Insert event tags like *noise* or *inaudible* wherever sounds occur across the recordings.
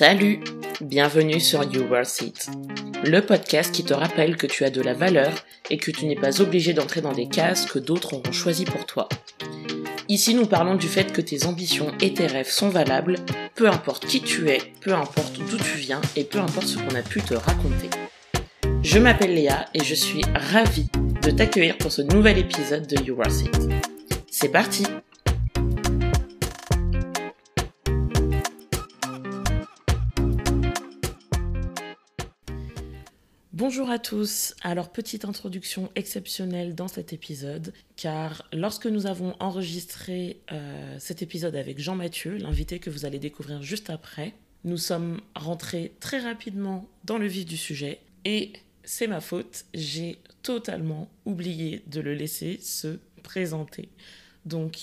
Salut Bienvenue sur You Worth It, le podcast qui te rappelle que tu as de la valeur et que tu n'es pas obligé d'entrer dans des cases que d'autres auront choisies pour toi. Ici, nous parlons du fait que tes ambitions et tes rêves sont valables, peu importe qui tu es, peu importe d'où tu viens et peu importe ce qu'on a pu te raconter. Je m'appelle Léa et je suis ravie de t'accueillir pour ce nouvel épisode de You Worth It. C'est parti Bonjour à tous. Alors petite introduction exceptionnelle dans cet épisode, car lorsque nous avons enregistré euh, cet épisode avec Jean-Mathieu, l'invité que vous allez découvrir juste après, nous sommes rentrés très rapidement dans le vif du sujet et c'est ma faute, j'ai totalement oublié de le laisser se présenter. Donc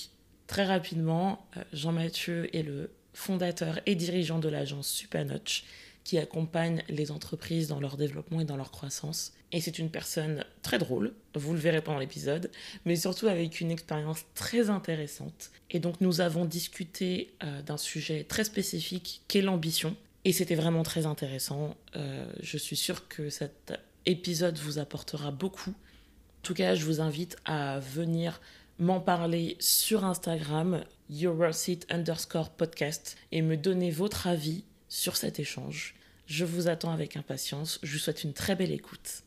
très rapidement, euh, Jean-Mathieu est le fondateur et dirigeant de l'agence Supernotch qui accompagne les entreprises dans leur développement et dans leur croissance. Et c'est une personne très drôle, vous le verrez pendant l'épisode, mais surtout avec une expérience très intéressante. Et donc nous avons discuté euh, d'un sujet très spécifique qu'est l'ambition. Et c'était vraiment très intéressant. Euh, je suis sûre que cet épisode vous apportera beaucoup. En tout cas, je vous invite à venir m'en parler sur Instagram, YourWorthIt underscore podcast, et me donner votre avis sur cet échange. Je vous attends avec impatience. Je vous souhaite une très belle écoute.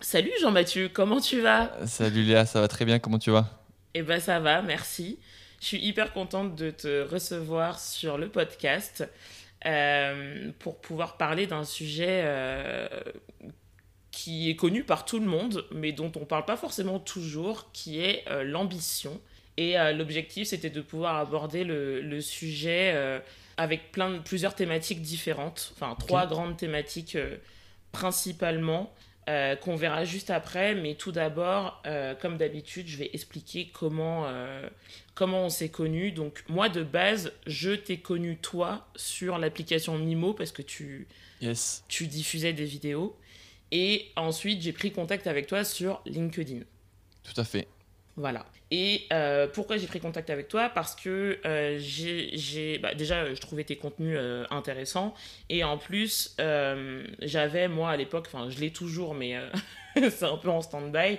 Salut Jean-Mathieu, comment tu vas? Salut Léa, ça va très bien, comment tu vas? Eh ben ça va, merci. Je suis hyper contente de te recevoir sur le podcast euh, pour pouvoir parler d'un sujet euh, qui est connu par tout le monde, mais dont on ne parle pas forcément toujours, qui est euh, l'ambition. Et l'objectif, c'était de pouvoir aborder le, le sujet avec plein de, plusieurs thématiques différentes, enfin trois grandes thématiques euh, principalement, euh, qu'on verra juste après. Mais tout d'abord, euh, comme d'habitude, je vais expliquer comment, comment on s'est connus. Donc moi, de base, je t'ai connu toi sur l'application Mimo parce que tu, yes. tu diffusais des vidéos. Et ensuite, j'ai pris contact avec toi sur LinkedIn. Tout à fait. Voilà. Et euh, pourquoi j'ai pris contact avec toi? Parce que euh, j'ai, bah, déjà, je trouvais tes contenus euh, intéressants. Et en plus, j'avais, moi, à l'époque, enfin, je l'ai toujours, mais *laughs* c'est un peu en stand-by,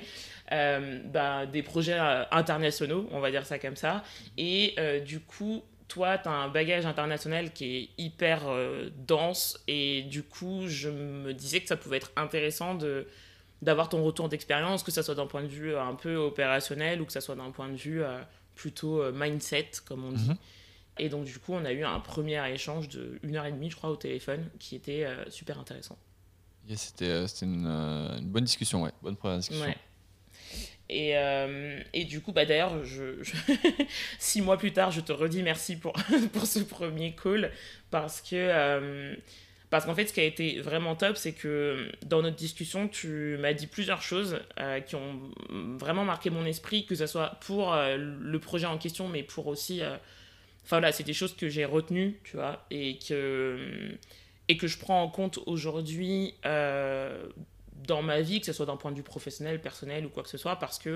bah, des projets internationaux, on va dire ça comme ça. Et du coup, toi, tu as un bagage international qui est hyper dense. Et du coup, je me disais que ça pouvait être intéressant de d'avoir ton retour d'expérience, que ce soit d'un point de vue euh, un peu opérationnel ou que ce soit d'un point de vue euh, plutôt euh, mindset, comme on dit. Mhm. Et donc, du coup, on a eu un premier échange de une heure et demie, je crois, au téléphone, qui était super intéressant. C'était une, une, bonne discussion, ouais. Bonne première discussion. Ouais. Et, et, du coup, bah, d'ailleurs, je, *laughs* six mois plus tard, je te redis merci pour, *laughs* pour ce premier call parce que parce qu'en fait, ce qui a été vraiment top, c'est que dans notre discussion, tu m'as dit plusieurs choses euh, qui ont vraiment marqué mon esprit, que ce soit pour euh, le projet en question, mais pour aussi. Euh, enfin voilà, c'est des choses que j'ai retenues, tu vois, et que, et que je prends en compte aujourd'hui dans ma vie, que ce soit d'un point de vue professionnel, personnel ou quoi que ce soit, parce que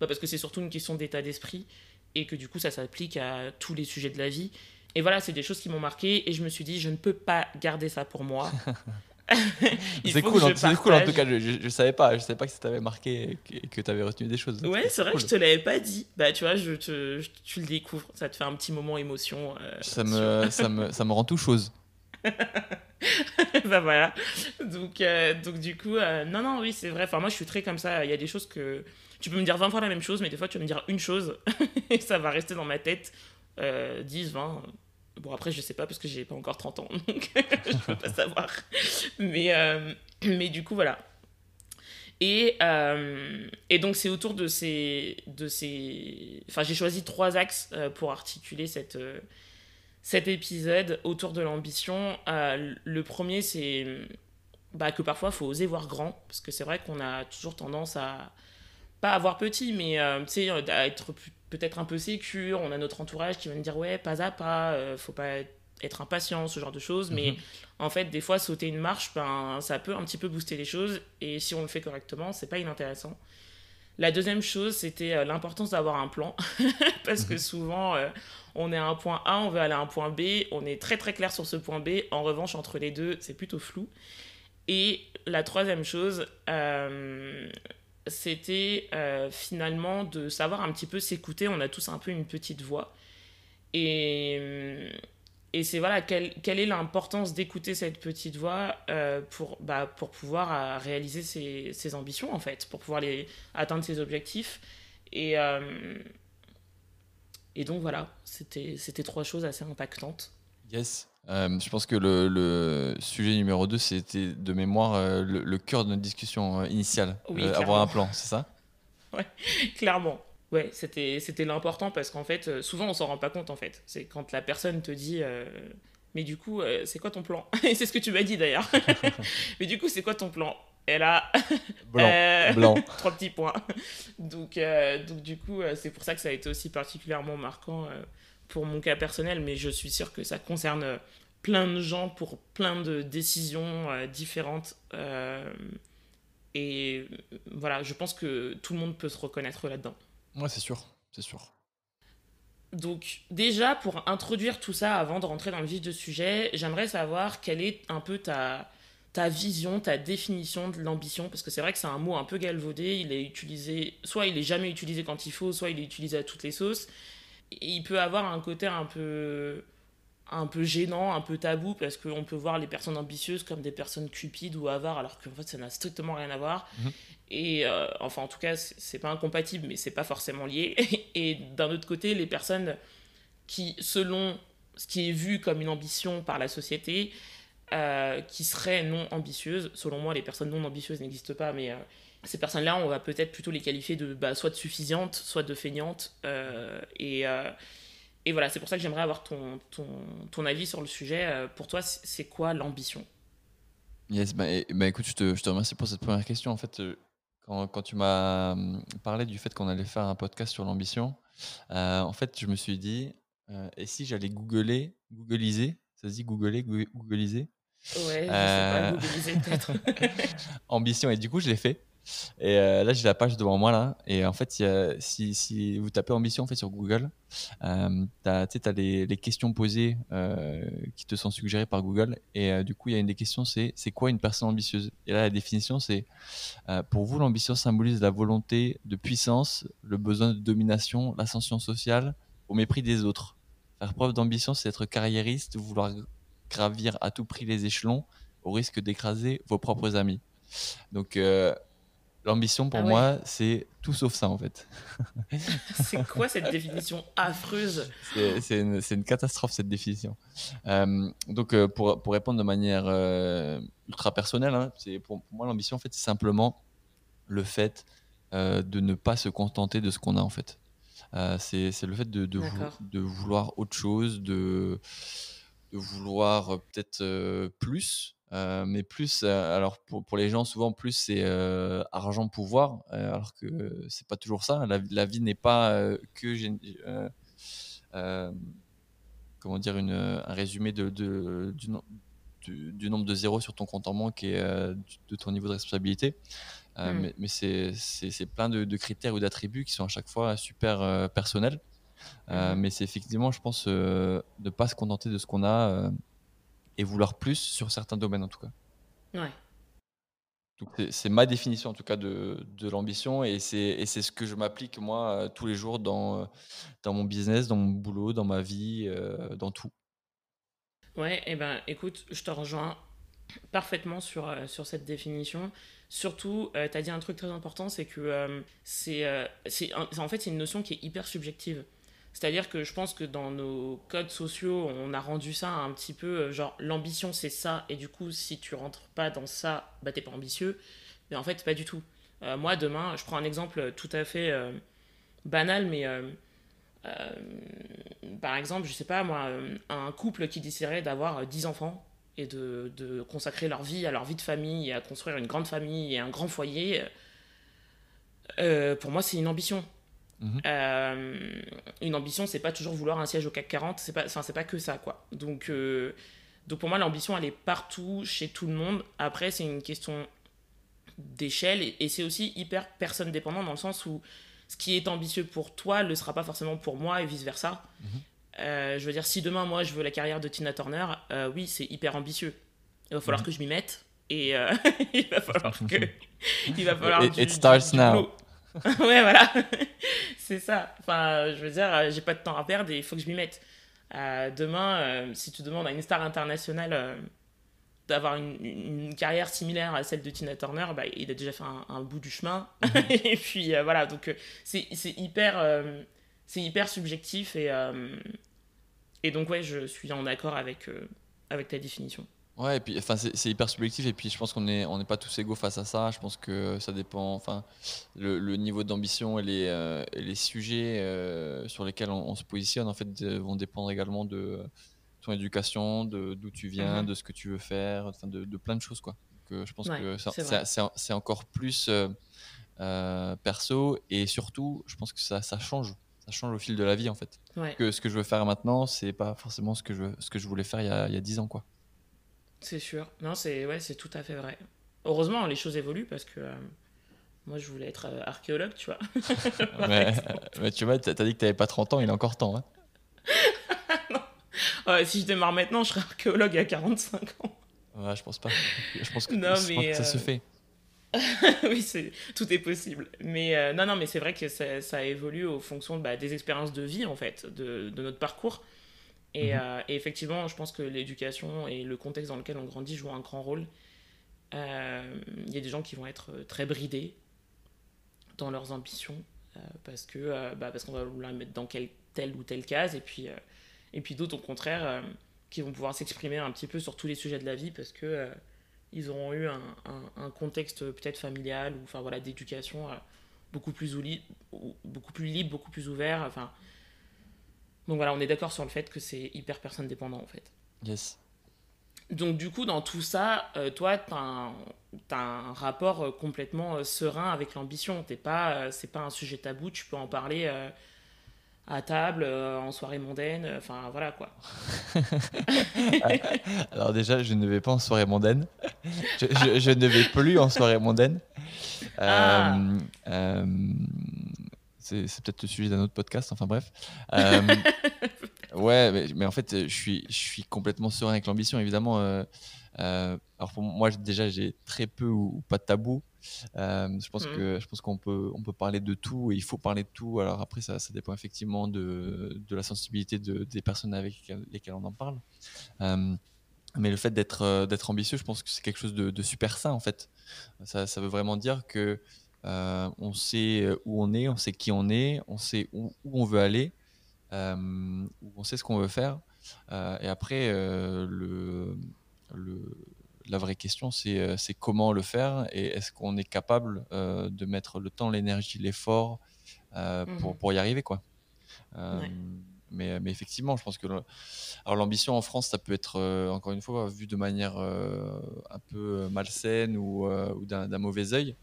bah parce que c'est surtout une question d'état d'esprit et que du coup, ça s'applique à tous les sujets de la vie. Et voilà, c'est des choses qui m'ont marqué et je me suis dit, je ne peux pas garder ça pour moi. *laughs* c'est cool, c'est cool en tout cas, je, ne savais pas, je savais pas que ça t'avait marqué et que, tu avais retenu des choses. Ouais, c'est vrai que je te l'avais pas dit. Bah tu vois, je te, tu le découvres, ça te fait un petit moment émotion. Euh, ça, me, *laughs* ça, me, ça me rend tout chose. *laughs* bah voilà. Donc, euh, donc du coup, euh, non, non, oui, c'est vrai. Enfin, moi, je suis très comme ça. Il y a des choses que tu peux me dire 20 fois la même chose, mais des fois, tu vas me dire une chose et ça va rester dans ma tête 10, 20, Bon, après, je sais pas parce que j'ai pas encore 30 ans, *laughs* donc je peux pas *laughs* savoir. Mais, euh, mais du coup, voilà. Et, euh, et donc, c'est autour de ces, de ces. Enfin, j'ai choisi trois axes euh, pour articuler cette, cet épisode autour de l'ambition. le premier, c'est bah, que parfois, il faut oser voir grand, parce que c'est vrai qu'on a toujours tendance à. Pas avoir petit, mais tu sais, à être peut-être un peu sécure, on a notre entourage qui va nous dire ouais, pas à pas, euh, faut pas être impatient, ce genre de choses. Mais mhm. en fait, des fois, sauter une marche, ben, ça peut un petit peu booster les choses. Et si on le fait correctement, c'est pas inintéressant. La deuxième chose, c'était l'importance d'avoir un plan. *laughs* Parce que mhm. souvent, on est à un point A, on veut aller à un point B, on est très très clair sur ce point B. En revanche, entre les deux, c'est plutôt flou. Et la troisième chose, euh, c'était euh, finalement de savoir un petit peu s'écouter. On a tous un peu une petite voix. Et, et c'est voilà, quelle, quelle est l'importance d'écouter cette petite voix euh, pour, bah, pour pouvoir réaliser ses, ses, ambitions, en fait, pour pouvoir les, atteindre ses objectifs. Et, et donc voilà, c'était trois choses assez impactantes. Yes. Euh, je pense que le, le, sujet numéro 2, c'était de mémoire euh, le, cœur de notre discussion euh, initiale. avoir un plan, c'est ça? *laughs* Ouais, clairement. Ouais, c'était l'important parce qu'en fait, souvent on s'en rend pas compte en fait. C'est quand la personne te dit Mais du coup, c'est quoi ton plan? *laughs* Et c'est ce que tu m'as dit d'ailleurs. *laughs* mais du coup, c'est quoi ton plan? Et là, blanc, blanc. trois petits points. Donc, donc du coup, c'est pour ça que ça a été aussi particulièrement marquant pour mon cas personnel, mais je suis sûre que ça concerne plein de gens pour plein de décisions euh, différentes. Euh, et voilà, je pense que tout le monde peut se reconnaître là-dedans. Ouais, c'est sûr, c'est sûr. Donc déjà, pour introduire tout ça avant de rentrer dans le vif du sujet, j'aimerais savoir quelle est un peu ta, ta vision, ta définition de l'ambition, parce que c'est vrai que c'est un mot un peu galvaudé, il est utilisé, soit il est jamais utilisé quand il faut, soit il est utilisé à toutes les sauces il peut avoir un côté un peu un peu gênant, un peu tabou, parce qu'on peut voir les personnes ambitieuses comme des personnes cupides ou avares, alors qu'en fait, ça n'a strictement rien à voir. Mhm. Et euh, enfin, en tout cas, c'est pas incompatible, mais c'est pas forcément lié. *laughs* Et d'un autre côté, les personnes qui, selon ce qui est vu comme une ambition par la société, euh, qui seraient non ambitieuses, selon moi, les personnes non ambitieuses n'existent pas, mais euh, ces personnes-là, on va peut-être plutôt les qualifier de bah, soit de suffisantes, soit de feignantes. Euh, et, euh, et, voilà, c'est pour ça que j'aimerais avoir ton, ton, ton, avis sur le sujet. Euh, pour toi, c'est quoi l'ambition? Yes, bah, bah, écoute, je te, je te, remercie pour cette première question. En fait, quand, quand tu m'as hum, parlé du fait qu'on allait faire un podcast sur l'ambition, en fait, je me suis dit, et si j'allais googler, googliser, ça se dit googler, googliser Ouais, je sais pas, googliser peut-être. *laughs* ambition, et du coup, je l'ai fait. Et euh, là, j'ai la page devant moi là. Et en fait, si, vous tapez ambition fait sur Google, euh, tu as, les, questions posées euh, qui te sont suggérées par Google. Et du coup, il y a une des questions, c'est c'est quoi une personne ambitieuse? Et là, la définition, c'est pour vous, l'ambition symbolise la volonté de puissance, le besoin de domination, l'ascension sociale au mépris des autres. Faire preuve d'ambition, c'est être carriériste, vouloir gravir à tout prix les échelons au risque d'écraser vos propres amis. Donc, L'ambition, pour ah moi, c'est tout sauf ça, en fait. *laughs* c'est quoi cette définition affreuse? C'est une, une, catastrophe, cette définition. Euh, donc, euh, pour, pour, répondre de manière euh, ultra personnelle, hein, pour, pour, moi, l'ambition, en fait, c'est simplement le fait de ne pas se contenter de ce qu'on a, en fait. c'est le fait de, de, de, vouloir autre chose, de, de vouloir peut-être plus, euh, mais plus, euh, alors pour, pour, les gens, souvent plus c'est euh, argent, pouvoir, alors que c'est pas toujours ça. La, la vie n'est pas que comment dire une, un résumé de, de du, du, nombre de zéros sur ton compte en banque et de ton niveau de responsabilité. Mmh. Mais, mais c'est plein de, de, critères ou d'attributs qui sont à chaque fois super personnels. Mmh. mais c'est effectivement, je pense, ne pas se contenter de ce qu'on a et vouloir plus sur certains domaines en tout cas. Ouais. C'est ma définition en tout cas de, de l'ambition et c'est ce que je m'applique moi euh, tous les jours dans, euh, dans mon business, dans mon boulot, dans ma vie, euh, dans tout. Ouais, et eh ben écoute, je te rejoins parfaitement sur, sur cette définition. Surtout, tu as dit un truc très important, c'est que c'est en fait c'est une notion qui est hyper subjective. C'est-à-dire que je pense que dans nos codes sociaux, on a rendu ça un petit peu euh, genre l'ambition c'est ça, et du coup, si tu rentres pas dans ça, bah t'es pas ambitieux. Mais en fait, pas du tout. Euh, moi, demain, je prends un exemple tout à fait euh, banal, mais par exemple, je sais pas moi, un couple qui déciderait d'avoir 10 enfants et de, de, consacrer leur vie à leur vie de famille et à construire une grande famille et un grand foyer, pour moi, c'est une ambition. Mhm. Euh, une ambition, c'est pas toujours vouloir un siège au CAC 40, c'est pas, c'est pas que ça, quoi. Donc, euh, donc pour moi, l'ambition, elle est partout, chez tout le monde. Après, c'est une question d'échelle et, c'est aussi hyper personne dépendant dans le sens où ce qui est ambitieux pour toi ne le sera pas forcément pour moi et vice versa. Mhm. Euh, je veux dire, si demain moi je veux la carrière de Tina Turner, oui, c'est hyper ambitieux. Il va falloir mhm. que je m'y mette et *laughs* il va falloir *laughs* que. il va falloir. It, starts now. *laughs* ouais, voilà. *laughs* c'est ça. Enfin, je veux dire, j'ai pas de temps à perdre et il faut que je m'y mette. demain, si tu demandes à une star internationale d'avoir une, carrière similaire à celle de Tina Turner, bah, il a déjà fait un, bout du chemin. Mhm. *laughs* et puis voilà, donc c'est hyper, c'est hyper subjectif et, et donc ouais, je suis en accord avec, avec ta définition. Ouais, et puis enfin, c'est hyper subjectif, et puis je pense qu'on n'est on est pas tous égaux face à ça. Je pense que ça dépend, enfin, le, le niveau d'ambition et, les, euh, les sujets euh, sur lesquels on, se positionne en fait vont dépendre également de ton éducation, de d'où tu viens, mhm. de ce que tu veux faire, enfin, de, de, plein de choses quoi. Que je pense que c'est encore plus euh, perso, et surtout, je pense que ça, ça change ça change au fil de la vie en fait. Que ce que je veux faire maintenant, c'est pas forcément ce que je, ce que je voulais faire il y a, il y a 10 ans quoi. C'est sûr. Non, c'est ouais, c'est tout à fait vrai. Heureusement, les choses évoluent parce que euh, moi, je voulais être euh, archéologue, tu vois. *laughs* mais, tu vois, t'as dit que t'avais pas 30 ans, il a encore temps. Hein. *laughs* si je démarre maintenant, je serais archéologue à 45 ans. Ouais, je pense pas. Je pense que, non, mais, ça se euh, fait. *laughs* oui, tout est possible. Mais non, non, mais c'est vrai que ça, ça, évolue au fonction bah, des expériences de vie, en fait, de, de notre parcours. Mhm. Euh, et, effectivement, je pense que l'éducation et le contexte dans lequel on grandit jouent un grand rôle. Euh, il y a des gens qui vont être très bridés dans leurs ambitions euh, parce que bah, parce qu'on va vouloir les mettre dans quelle, telle ou telle case et puis et puis d'autres au contraire qui vont pouvoir s'exprimer un petit peu sur tous les sujets de la vie parce que ils auront eu un, un, contexte peut-être familial ou enfin voilà d'éducation beaucoup plus beaucoup plus libre beaucoup plus ouvert enfin donc voilà, on est d'accord sur le fait que c'est hyper personne dépendant en fait. Yes. Donc du coup, dans tout ça, euh, toi, tu as, un rapport euh, complètement euh, serein avec l'ambition. T'es pas, c'est pas un sujet tabou, tu peux en parler à table, en soirée mondaine, enfin voilà quoi. *laughs* Alors déjà, je ne vais pas en soirée mondaine. Je, ne vais plus en soirée mondaine. Ah. C'est peut-être le sujet d'un autre podcast, enfin bref. *laughs* Euh, ouais, mais, en fait, je suis, je suis complètement serein avec l'ambition, évidemment. Euh, euh, alors pour moi, déjà, j'ai très peu ou, pas de tabou. je pense mmh. que je pense qu'on peut on peut parler de tout et il faut parler de tout. Alors après, ça, ça dépend effectivement de, de la sensibilité de, des personnes avec lesquelles on en parle. mais le fait d'être d'être ambitieux, je pense que c'est quelque chose de, de, super sain en fait. Ça, ça veut vraiment dire que euh, on sait euh, où on est, on sait qui on est, on sait où, on veut aller, euh, on sait ce qu'on veut faire. et après, le, la vraie question, c'est comment le faire et est-ce qu'on est capable de mettre le temps, l'énergie, l'effort pour, mmh pour, y arriver. quoi. Mais, mais, effectivement, je pense que l'ambition en France, ça peut être, encore une fois, vu de manière un peu malsaine ou, ou d'un mauvais œil.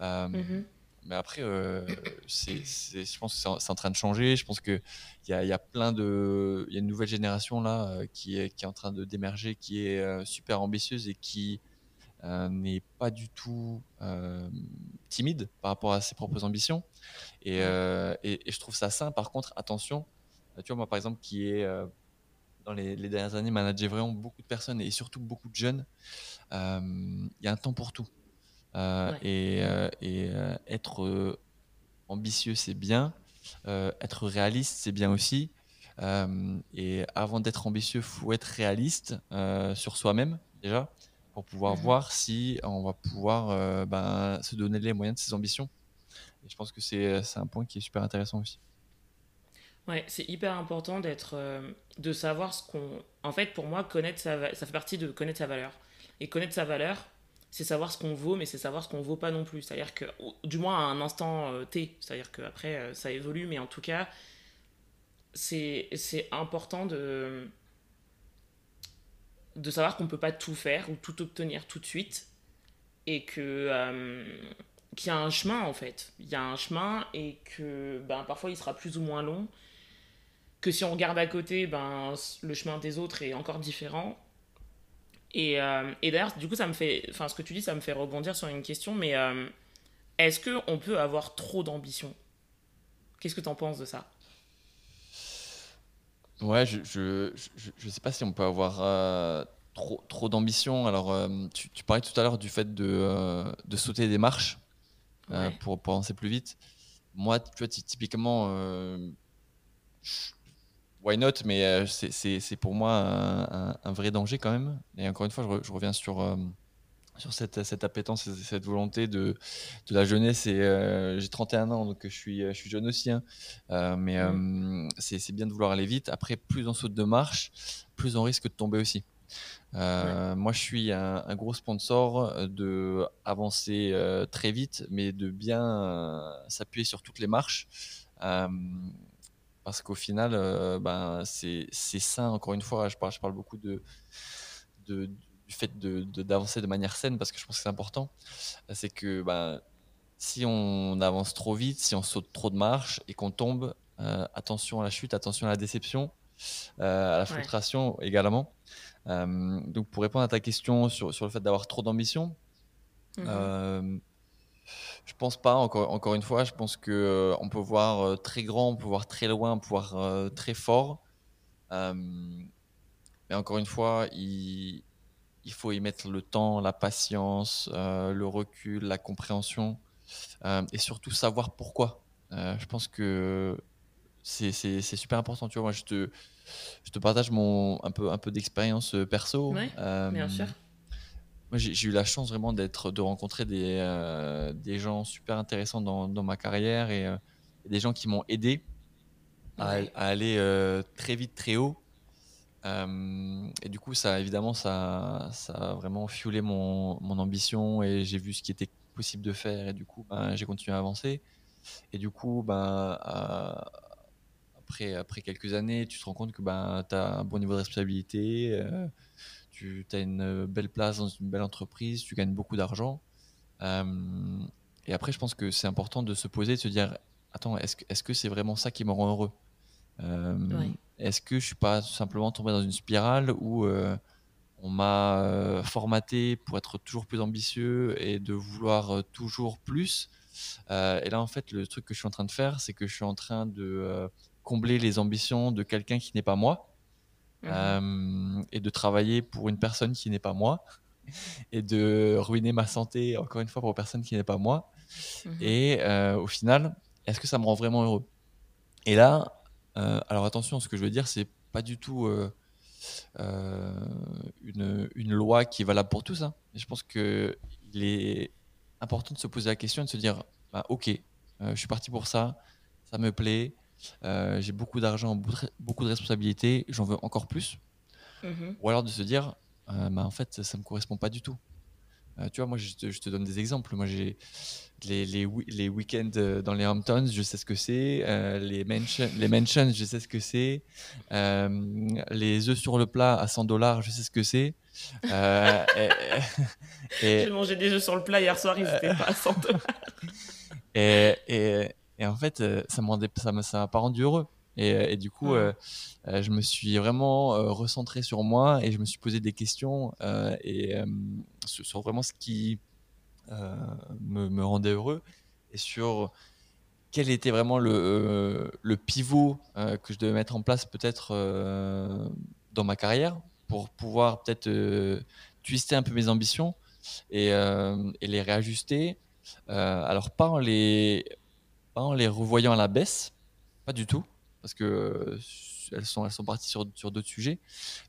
Euh, mmh mais après, euh, je pense que c'est en, train de changer. Je pense qu'il y a, y a plein de. Il y a une nouvelle génération là euh, qui, est, qui est en train de d'émerger, qui est super ambitieuse et qui n'est pas du tout timide par rapport à ses propres ambitions. Et, et, je trouve ça sain. Par contre, attention, tu vois, moi par exemple, qui est dans les, les, dernières années managé vraiment beaucoup de personnes et surtout beaucoup de jeunes, il y a un temps pour tout. Euh, et, euh, et euh, être ambitieux, c'est bien. être réaliste, c'est bien aussi. et avant d'être ambitieux, faut être réaliste sur soi-même déjà pour pouvoir mmh voir si on va pouvoir ben, se donner les moyens de ses ambitions. Et je pense que c'est un point qui est super intéressant aussi. Ouais, c'est hyper important d'être, de savoir ce qu'on. En fait, pour moi, connaître sa, ça fait partie de connaître sa valeur. Et connaître sa valeur, c'est savoir ce qu'on vaut, mais c'est savoir ce qu'on vaut pas non plus. C'est-à-dire que, du moins à un instant euh, T, c'est-à-dire qu'après euh, ça évolue, mais en tout cas, c'est important de, de savoir qu'on peut pas tout faire ou tout obtenir tout de suite et que euh, qu'il y a un chemin en fait. Il y a un chemin et que ben, parfois il sera plus ou moins long. Que si on regarde à côté, ben, le chemin des autres est encore différent Et, et d'ailleurs, du coup, ça me fait, enfin, ce que tu dis, ça me fait rebondir sur une question, mais est-ce qu'on peut avoir trop d'ambition? Qu'est-ce que tu en penses de ça? Ouais, je, je, je, sais pas si on peut avoir trop, trop d'ambition. Alors, euh, tu, parlais tout à l'heure du fait de, euh, de sauter des marches euh, pour, pour, avancer plus vite. Moi, tu vois, typiquement, why not? Mais c'est pour moi un, un, vrai danger quand même. Et encore une fois, je, reviens sur sur cette, cette appétence, cette volonté de, de la jeunesse. Et j'ai 31 ans, donc je suis, je suis jeune aussi. Hein. mais mmh. c'est bien de vouloir aller vite. Après, plus on saute de marche, plus on risque de tomber aussi. Euh, moi, je suis un, gros sponsor euh, de avancer euh, très vite, mais de bien s'appuyer sur toutes les marches. Parce qu'au final, ben, c'est sain, encore une fois, je parle, je parle beaucoup de, de du fait d'avancer de, de, manière saine, parce que je pense que c'est important. C'est que ben, si on avance trop vite, si on saute trop de marches et qu'on tombe, attention à la chute, attention à la déception, à la frustration également. Euh, donc, pour répondre à ta question sur, sur le fait d'avoir trop d'ambition, mhm. Euh, je pense pas, encore, encore une fois, je pense qu'on euh, on peut voir très grand, on peut voir très loin, on peut voir très fort. mais encore une fois, il, il, faut y mettre le temps, la patience, le recul, la compréhension et surtout savoir pourquoi. je pense que c'est super important. Tu vois, moi, je te, je te partage mon, un peu, un peu d'expérience euh, perso. Euh, bien sûr. Moi, j'ai eu la chance vraiment d'être, de rencontrer des, euh, des gens super intéressants dans, dans ma carrière et, des gens qui m'ont aidé à, aller très vite, très haut. et du coup, ça, évidemment, ça, ça a vraiment fuelé mon, mon ambition et j'ai vu ce qui était possible de faire. Et du coup, ben, j'ai continué à avancer. Et du coup, ben, après, après quelques années, tu te rends compte que ben, tu as un bon niveau de responsabilité, euh, tu as une belle place dans une belle entreprise, tu gagnes beaucoup d'argent. Euh, et après, je pense que c'est important de se poser, de se dire, attends, est-ce que c'est -ce c'est vraiment ça qui me rend heureux? Euh, Est-ce que je suis pas simplement tombé dans une spirale où on m'a formaté pour être toujours plus ambitieux et de vouloir toujours plus? Et là, en fait, le truc que je suis en train de faire, c'est que je suis en train de combler les ambitions de quelqu'un qui n'est pas moi mmh euh, et de travailler pour une personne qui n'est pas moi et de ruiner ma santé encore une fois pour une personne qui n'est pas moi. Mmh et euh, au final, est-ce que ça me rend vraiment heureux? Et là, euh, alors attention, ce que je veux dire, c'est pas du tout une, une, loi qui est valable pour tous. Hein. Je pense qu'il est important de se poser la question et de se dire, bah, ok, je suis parti pour ça, ça me plaît, euh, j'ai beaucoup d'argent, beaucoup de responsabilités, j'en veux encore plus. Mhm. Ou alors de se dire, euh, bah, en fait, ça ne me correspond pas du tout. Euh, tu vois, moi, je te, donne des exemples. Moi, j'ai les, les, les week-ends dans les Hamptons, je sais ce que c'est. les, mansions, les mansions, je sais ce que c'est. les œufs sur le plat à 100 dollars, je sais ce que c'est. *laughs* J'ai mangé des œufs sur le plat hier soir, ils n'étaient pas à 100 dollars. *laughs* et, et, et en fait, euh, ça m'a ça ça pas rendu heureux. Et, euh, et du coup, euh, je me suis vraiment recentré sur moi et je me suis posé des questions et sur, vraiment ce qui me, me, rendait heureux et sur quel était vraiment le, le pivot que je devais mettre en place peut-être dans ma carrière pour pouvoir peut-être twister un peu mes ambitions et, et les réajuster. alors pas en les en les revoyant à la baisse, pas du tout, parce que euh, elles sont, elles sont parties sur, sur d'autres sujets,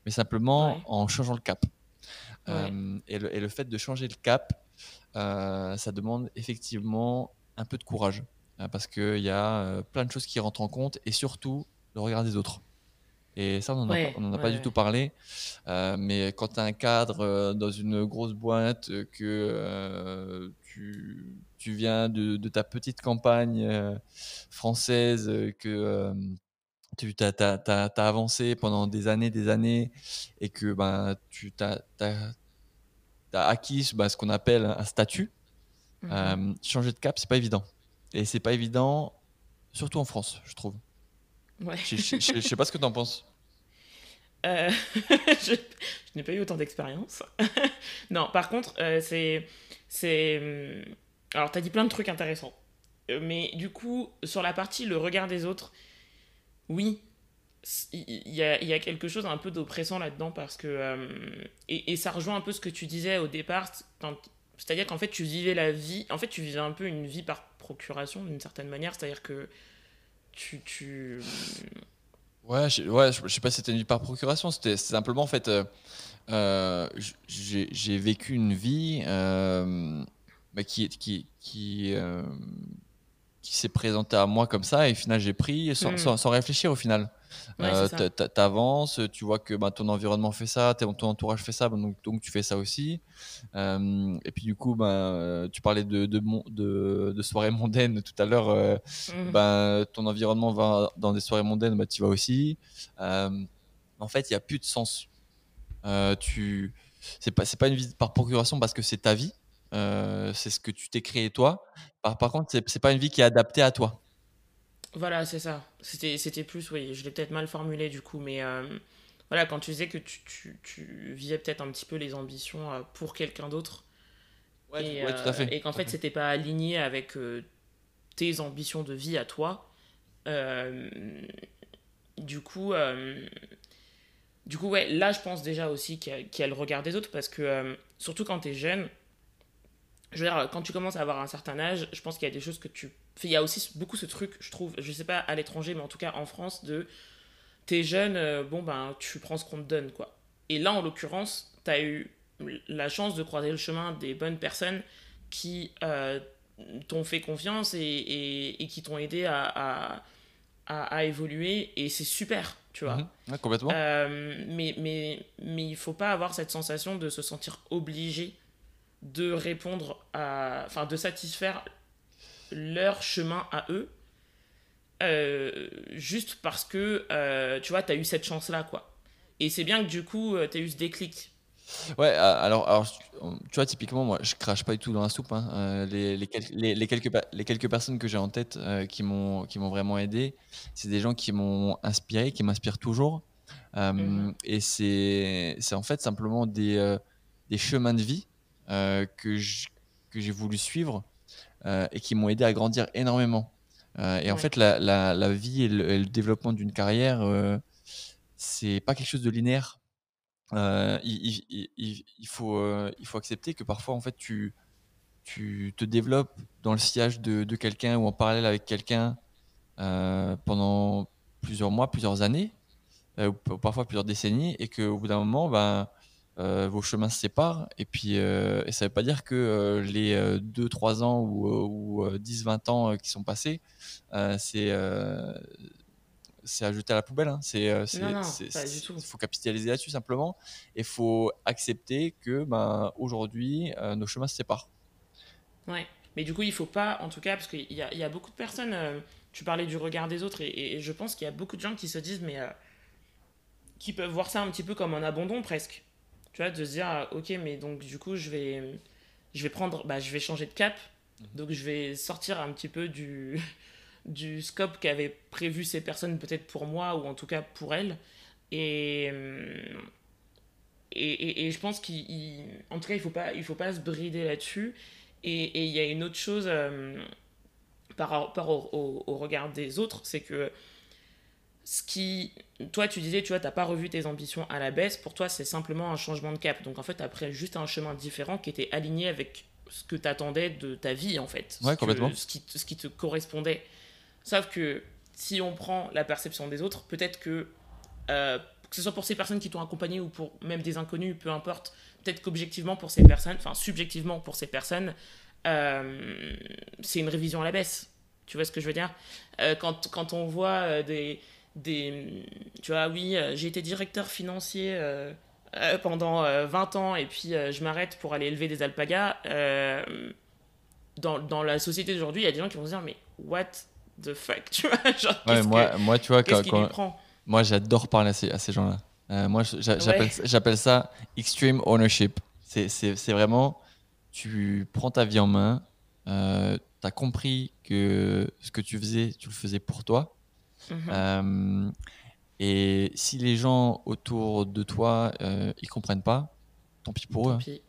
mais simplement en changeant le cap. Euh, et, le, et, le, fait de changer le cap, euh, ça demande effectivement un peu de courage, parce qu'il y a plein de choses qui rentrent en compte, et surtout le regard des autres. Et ça, on n'en a, pas, du tout parlé. mais quand tu as un cadre dans une grosse boîte, que tu, tu viens de, ta petite campagne euh, française, euh, que euh, tu as, avancé pendant des années, des années, et que ben, tu as, acquis ben, ce qu'on appelle un statut, mmh changer de cap, c'est pas évident. Et c'est pas évident, surtout en France, je trouve. Ouais. Je, ne sais pas ce que tu en penses. Euh, *laughs* je, n'ai pas eu autant d'expérience. *laughs* non, par contre, euh, c'est. C'est hum, alors, tu as dit plein de trucs intéressants. Euh, mais du coup, sur la partie le regard des autres, oui, il y a, quelque chose un peu d'oppressant là-dedans parce que. et, et, ça rejoint un peu ce que tu disais au départ. C'est-à-dire qu'en fait, tu vivais la vie. En fait, tu vivais un peu une vie par procuration d'une certaine manière. C'est-à-dire que tu. tu Ouais, je, ouais, je, sais pas si c'était une vie par procuration, c'était simplement en fait, euh, euh j'ai vécu une vie euh, bah, qui, qui, qui, euh, qui s'est présentée à moi comme ça et au final j'ai pris sans, hmm. sans, sans, réfléchir au final. Euh, T'avances, tu vois que bah, ton environnement fait ça, ton entourage fait ça, donc, donc tu fais ça aussi. Et puis du coup, bah, tu parlais de, de, de, de soirées *laughs* mondaines tout à l'heure. Mmh. bah, ton environnement va dans des soirées mondaines, tu vas aussi. En fait, il n'y a plus de sens. Euh, tu, c'est pas, c'est pas une vie par procuration parce que c'est ta vie. c'est ce que tu t'es créé toi. Par, par contre, c'est pas une vie qui est adaptée à toi. Voilà, c'est ça. C'était, plus, oui, je l'ai peut-être mal formulé du coup, mais euh, voilà, quand tu disais que tu, tu, tu vivais peut-être un petit peu les ambitions euh, pour quelqu'un d'autre. Ouais, et, tout à fait. Et qu'en fait, c'était pas aligné avec euh, tes ambitions de vie à toi. du coup, du coup, ouais, là, je pense déjà aussi qu'il y, a le regard des autres parce que, surtout quand tu es jeune, je veux dire, quand tu commences à avoir un certain âge, je pense qu'il y a des choses que tu. Il y a aussi beaucoup ce truc, je trouve, je sais pas à l'étranger, mais en tout cas en France, de. T'es jeune, euh, bon ben, tu prends ce qu'on te donne, quoi. Et là, en l'occurrence, t'as eu la chance de croiser le chemin des bonnes personnes qui euh, t'ont fait confiance et, qui t'ont aidé à, évoluer, et c'est super, tu vois. Mmh. complètement. Euh, mais, mais, mais il faut pas avoir cette sensation de se sentir obligé de répondre à. Enfin, de satisfaire leur chemin à eux. Euh, juste parce que, euh, tu vois, tu as eu cette chance-là, quoi. Et c'est bien que du coup, tu as eu ce déclic. Ouais, alors, alors, tu vois, typiquement, moi, je crache pas du tout dans la soupe. Hein. Les, les, les, les, quelques, les quelques personnes que j'ai en tête qui m'ont vraiment aidé, c'est des gens qui m'ont inspiré, qui m'inspirent toujours. Mm-hmm. Et c'est en fait simplement des, des chemins de vie euh, que j'ai voulu suivre euh, et qui m'ont aidé à grandir énormément. Euh, et en fait, la, la, la, vie et le, développement d'une carrière, c'est pas quelque chose de linéaire. Il, il, il, faut, accepter que parfois, en fait, tu, te développes dans le sillage de, quelqu'un ou en parallèle avec quelqu'un euh, pendant plusieurs mois, plusieurs années, euh, parfois plusieurs décennies, et qu'au bout d'un moment, ben, euh, vos chemins se séparent. Et puis, euh, ça ne veut pas dire que euh, les 2-3 ans ou, ou 10-20 ans qui sont passés, c'est c'est à jeter à la poubelle. Hein. C'est, il faut capitaliser là-dessus simplement. Et il faut accepter que ben, aujourd'hui, nos chemins se séparent. Ouais, mais du coup, il faut pas, en tout cas, parce qu'il y a, y a, beaucoup de personnes, tu parlais du regard des autres, et, et je pense qu'il y a beaucoup de gens qui se disent, mais qui peuvent voir ça un petit peu comme un abandon presque tu vois, de se dire, ah, ok, mais donc du coup, je vais, je vais prendre, bah, je vais changer de cap, mhm. donc je vais sortir un petit peu du, du scope qu'avaient prévu ces personnes, peut-être pour moi, ou en tout cas pour elles. Et, et, et, je pense qu'en tout cas, il ne faut, pas, il faut pas se brider là-dessus. Et il y a une autre chose euh, par rapport au, au, regard des autres, c'est que ce qui. Toi, tu disais, tu vois, t'as pas revu tes ambitions à la baisse. Pour toi, c'est simplement un changement de cap. Donc, en fait, après, juste un chemin différent qui était aligné avec ce que tu attendais de ta vie, en fait. Ouais, complètement. ce, qui, ce qui te correspondait. Sauf que si on prend la perception des autres, peut-être que. Euh, que ce soit pour ces personnes qui t'ont accompagné ou pour même des inconnus, peu importe, peut-être qu'objectivement pour ces personnes, enfin subjectivement pour ces personnes, euh, c'est une révision à la baisse. Tu vois ce que je veux dire? Euh, quand, quand on voit des, des. Tu vois, oui, j'ai été directeur financier pendant 20 ans et puis je m'arrête pour aller élever des alpagas. Dans, dans, la société d'aujourd'hui, il y a des gens qui vont se dire, mais what? The fuck Tu vois, *laughs* genre, ouais, moi, que, moi, tu vois, quand, quand moi, j'adore parler à ces, ces gens-là. moi, j'appelle ouais. ça extreme ownership. C'est vraiment, tu prends ta vie en main, euh, tu as compris que ce que tu faisais, tu le faisais pour toi. Mhm. Euh, Et si les gens autour de toi, euh, ils comprennent pas, tant pis pour eux. Tant pis.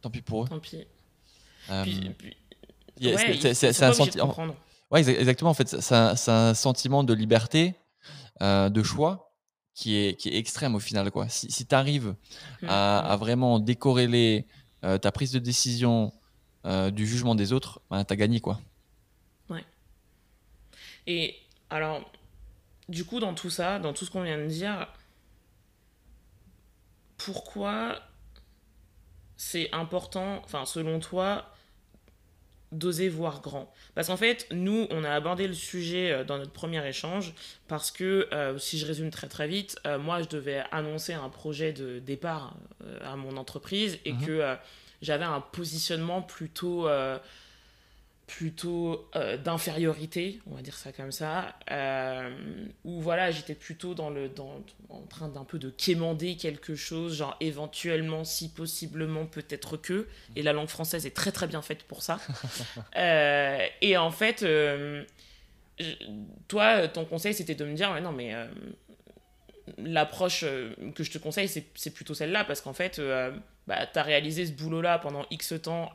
Tant pis pour eux. Tant pis. Euh, Puis- puis- ouais, c'est- un sentiment. Ouais, exa- exactement. En fait, c'est un, sentiment de liberté, euh, de choix qui est, qui est extrême au final. Quoi. Si, si tu arrives Mm, à, mm. à vraiment décorréler euh, ta prise de décision euh, du jugement des autres, ben, tu as gagné. Quoi. Et alors, du coup, dans tout ça, dans tout ce qu'on vient de dire, pourquoi c'est important, enfin, selon toi, d'oser voir grand Parce qu'en fait, nous, on a abordé le sujet euh, dans notre premier échange, parce que, euh, si je résume très très vite, euh, moi, je devais annoncer un projet de départ euh, à mon entreprise et Mhm. que j'avais un positionnement plutôt... plutôt euh, d'infériorité, on va dire ça comme ça, euh, où voilà, j'étais plutôt dans le, dans, en train d'un peu de quémander quelque chose, genre éventuellement, si possiblement, peut-être que, et la langue française est très très bien faite pour ça. *laughs* Euh, et en fait, euh, toi, ton conseil, c'était de me dire, ouais, non, mais l'approche que je te conseille, c'est plutôt celle-là, parce qu'en fait, bah, tu as réalisé ce boulot-là pendant X temps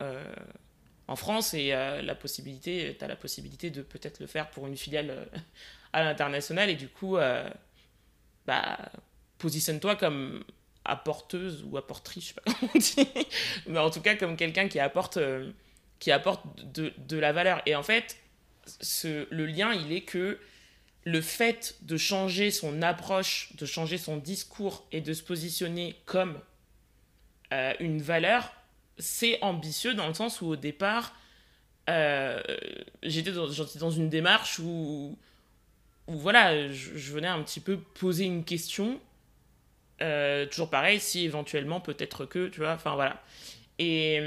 en France, et euh, la possibilité, tu as la possibilité de peut-être le faire pour une filiale euh, à l'international, et du coup, euh, bah, positionne-toi comme apporteuse ou apportrice, je sais pas comment on dit, *laughs* mais en tout cas comme quelqu'un qui apporte, qui apporte de, la valeur. Et en fait, le lien, il est que le fait de changer son approche, de changer son discours et de se positionner comme une valeur, c'est ambitieux dans le sens où au départ, euh, j'étais dans, dans une démarche où, où voilà, je, venais un petit peu poser une question. Euh, toujours pareil, si éventuellement, peut-être que, tu vois, enfin voilà. Et,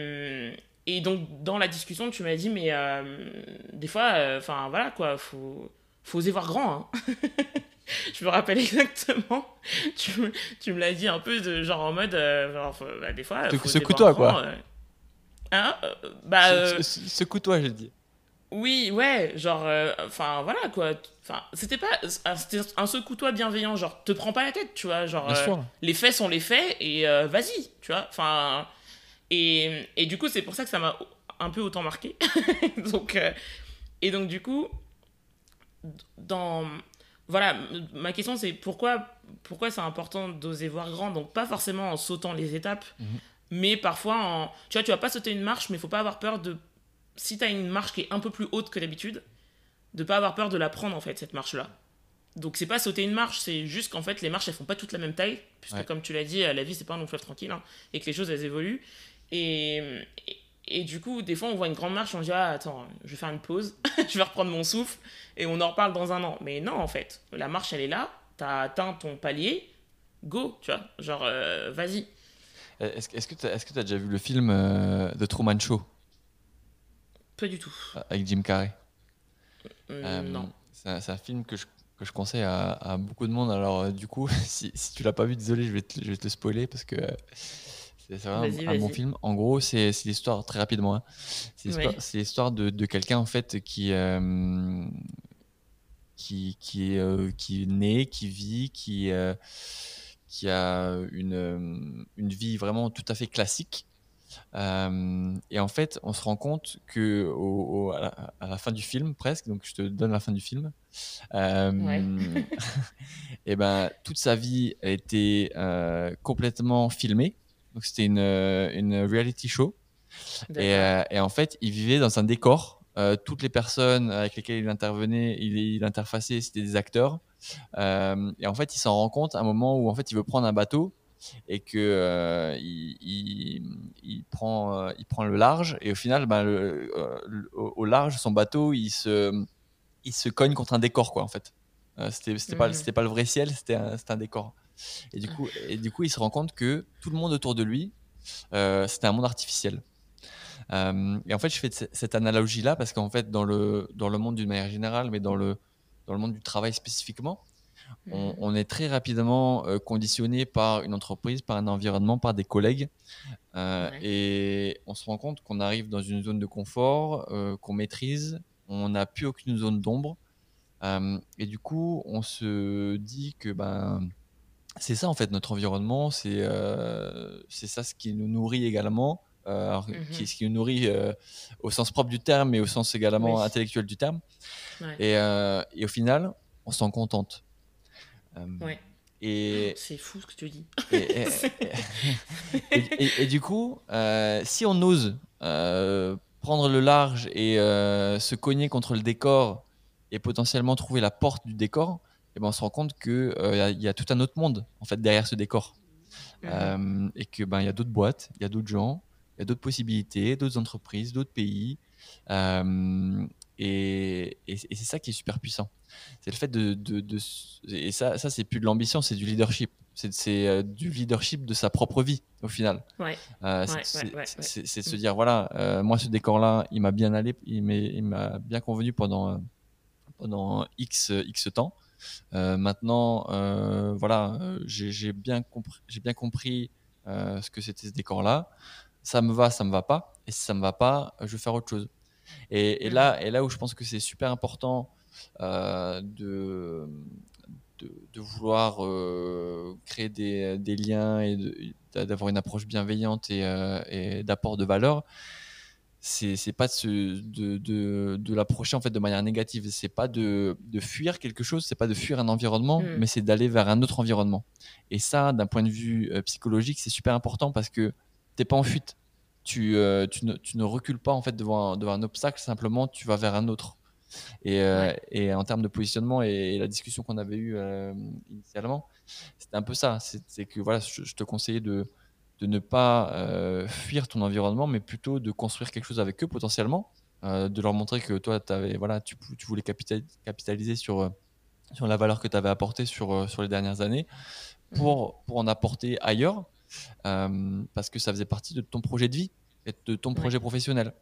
hum, et donc, dans la discussion, tu m'as dit, mais euh, des fois, euh, enfin voilà, quoi, faut, faut oser voir grand. Hein. *laughs* *laughs* je me rappelle exactement, *laughs* tu, me- tu me l'as dit un peu de genre en mode, euh, genre, faut- bah, des fois, secoue-toi, quoi. euh. Hein Euh, Bah, euh, Se- se- Secoue-toi, j'ai dit. oui, ouais, genre, enfin voilà quoi. Enfin, c'était pas, c'était un secoue-toi bienveillant, genre, te prends pas la tête, tu vois, genre, les faits sont les faits et vas-y, tu vois. Enfin, et, et du coup, c'est pour ça que ça m'a un peu autant marqué. *laughs* donc, et donc, du coup, dans. Voilà, ma question c'est pourquoi, pourquoi c'est important d'oser voir grand? Donc, pas forcément en sautant les étapes, Mhm. mais parfois en. Tu vois, tu vas pas sauter une marche, mais faut pas avoir peur de. Si t'as une marche qui est un peu plus haute que d'habitude, de pas avoir peur de la prendre en fait, cette marche-là. Donc c'est pas sauter une marche, c'est juste qu'en fait les marches elles font pas toutes la même taille, puisque Ouais. comme tu l'as dit, la vie c'est pas un long fleuve tranquille, hein, et que les choses elles évoluent. Et, et, du coup, des fois on voit une grande marche, on dit ah attends, je vais faire une pause, *laughs* je vais reprendre mon souffle, et on en reparle dans un an. Mais non en fait, la marche elle est là, t'as atteint ton palier, go, tu vois, genre euh, vas-y. Est-ce que- est-ce que tu as, as déjà vu le film euh, The Truman Show? Pas du tout. euh, avec Jim Carrey Euh, non. C'est un, film que je, que je conseille à, à beaucoup de monde. Alors, euh, du coup, *laughs* si, si tu l'as pas vu, désolé, je vais te, je vais te le spoiler parce que euh, c'est Vas-y, un, bon film. En gros, c'est l'histoire, très rapidement, hein. c'est l'histoire Ouais. de, de quelqu'un en fait qui, euh, qui, qui, est, euh, qui est né, qui vit, qui, euh, qui a une, euh, une vie vraiment tout à fait classique. Euh, et en fait, on se rend compte que au, au- à, la, à la fin du film, presque, donc je te donne la fin du film, euh, Ouais. *laughs* et ben toute sa vie a été euh, complètement filmée. Donc c'était une, euh, une reality show. Et, euh, et en fait, il vivait dans un décor. Euh, toutes les personnes avec lesquelles il intervenait, il, il interfaçait, c'était des acteurs. Euh, et en fait, il s'en rend compte à un moment où en fait, il veut prendre un bateau et que il, il, il prend, il prend le large. Et au final, ben, le- le- au, large, son bateau, il se, il se cogne contre un décor, quoi, en fait. C'était c'était pas, c'était pas le vrai ciel, c'était un, c'était un décor. Et du, coup, et du coup, il se rend compte que tout le monde autour de lui, euh, c'était un monde artificiel. Euh, et en fait, je fais cette analogie-là parce qu'en fait, dans le, dans le monde d'une manière générale, mais dans le, dans le monde du travail spécifiquement, on, Mhm. on est très rapidement euh, conditionné par une entreprise, par un environnement, par des collègues. Euh, Ouais. Et on se rend compte qu'on arrive dans une zone de confort, qu'on maîtrise, on n'a plus aucune zone d'ombre. et du coup, on se dit que ben, c'est ça en fait notre environnement, c'est c'est ça ce qui nous nourrit également. Alors, qui, mmh ce qui nous nourrit au sens propre du terme, mais au sens également intellectuel du terme. Et, et, au final, on s'en contente. ouais. Et... C'est fou ce que tu dis. *laughs* Et, du coup, euh, si on ose euh, prendre le large et euh, se cogner contre le décor et potentiellement trouver la porte du décor, et ben on se rend compte qu'il il y, a tout un autre monde en fait derrière ce décor. Mhm. et que ben il y a d'autres boîtes, il y a d'autres gens, il y a d'autres possibilités, d'autres entreprises, d'autres pays. et, c'est ça qui est super puissant c'est le fait de, de, et ça, ça c'est plus de l'ambition, c'est du leadership. C'est euh, du leadership de sa propre vie au final. Ouais. Euh, c'est de se dire voilà, euh, moi ce décor-là, il m'a bien allé, il m'a bien convenu pendant pendant x x temps. Maintenant, voilà, j'ai bien compris, j'ai bien compris ce que c'était ce décor-là. Ça me va, ça me va pas. Et si ça me va pas, je vais faire autre chose. Et, et mmh. là, et là où je pense que c'est super important euh, de, de, vouloir euh, créer des, des, liens et d'avoir une approche bienveillante et, euh, et d'apport de valeur c'est pas de, de, de, l'approcher en fait de manière négative. C'est pas de, de, fuir quelque chose c'est pas de fuir un environnement mm. mais c'est d'aller vers un autre environnement. Et ça d'un point de vue psychologique c'est super important parce que t'es pas en fuite. Tu, tu, ne, tu, ne, recules pas en fait devant devant un obstacle. Simplement tu vas vers un autre. Et, euh, et, en termes de positionnement et, la discussion qu'on avait eue euh, initialement, c'était un peu ça. C'est que voilà, je, te conseillais de, de ne pas euh, fuir ton environnement, mais plutôt de construire quelque chose avec eux potentiellement, de leur montrer que toi, avais, voilà, tu, tu voulais capitaliser sur, sur la valeur que tu avais apportée sur, sur les dernières années pour, pour en apporter ailleurs, parce que ça faisait partie de ton projet de vie et de ton projet professionnel.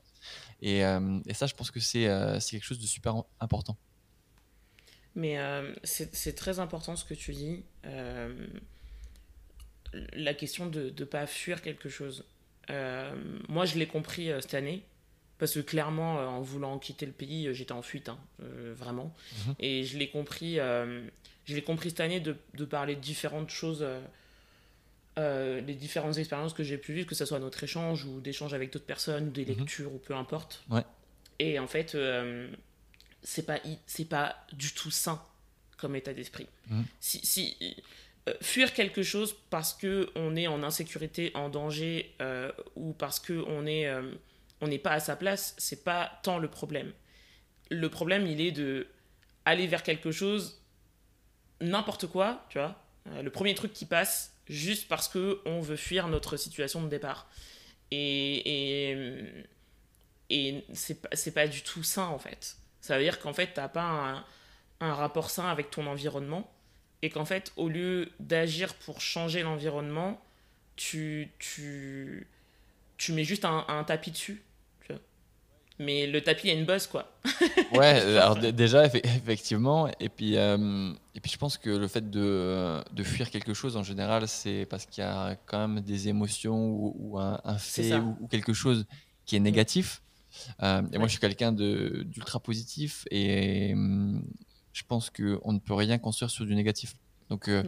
Euh, et, ça, je pense que euh, c'est quelque chose de super important. Mais euh, c'est très important ce que tu dis. La question de ne pas fuir quelque chose. moi, je l'ai compris cette année. Parce que clairement, en voulant quitter le pays, j'étais en fuite, hein, vraiment. Mhm. Et je l'ai compris, je l'ai compris cette année de, de, parler de différentes choses euh, les différentes expériences que j'ai pu vivre, que ce soit notre échange ou d'échanges avec d'autres personnes, ou des mhm. lectures ou peu importe. Et en fait, euh, c'est pas pas du tout sain comme état d'esprit. Mhm. Si, si euh, fuir quelque chose parce que on est en insécurité, en danger ou parce que on est on n'est pas à sa place, c'est pas tant le problème. Le problème, il est de aller vers quelque chose n'importe quoi, tu vois. le premier truc qui passe, juste parce que on veut fuir notre situation de départ. Et, et, et c'est pas, du tout sain en fait. Ça veut dire qu'en fait, t'as pas un, rapport sain avec ton environnement et qu'en fait, au lieu d'agir pour changer l'environnement, tu, tu, tu mets juste un, un tapis dessus mais le tapis a une buzz quoi. *laughs* ouais, alors déjà effectivement, et puis euh, et puis je pense que le fait de, de fuir quelque chose en général, c'est parce qu'il y a quand même des émotions ou, un, fait ou, quelque chose qui est négatif. Euh, et moi, je suis quelqu'un d'ultra positif et je pense que on ne peut rien construire sur du négatif. Donc, euh,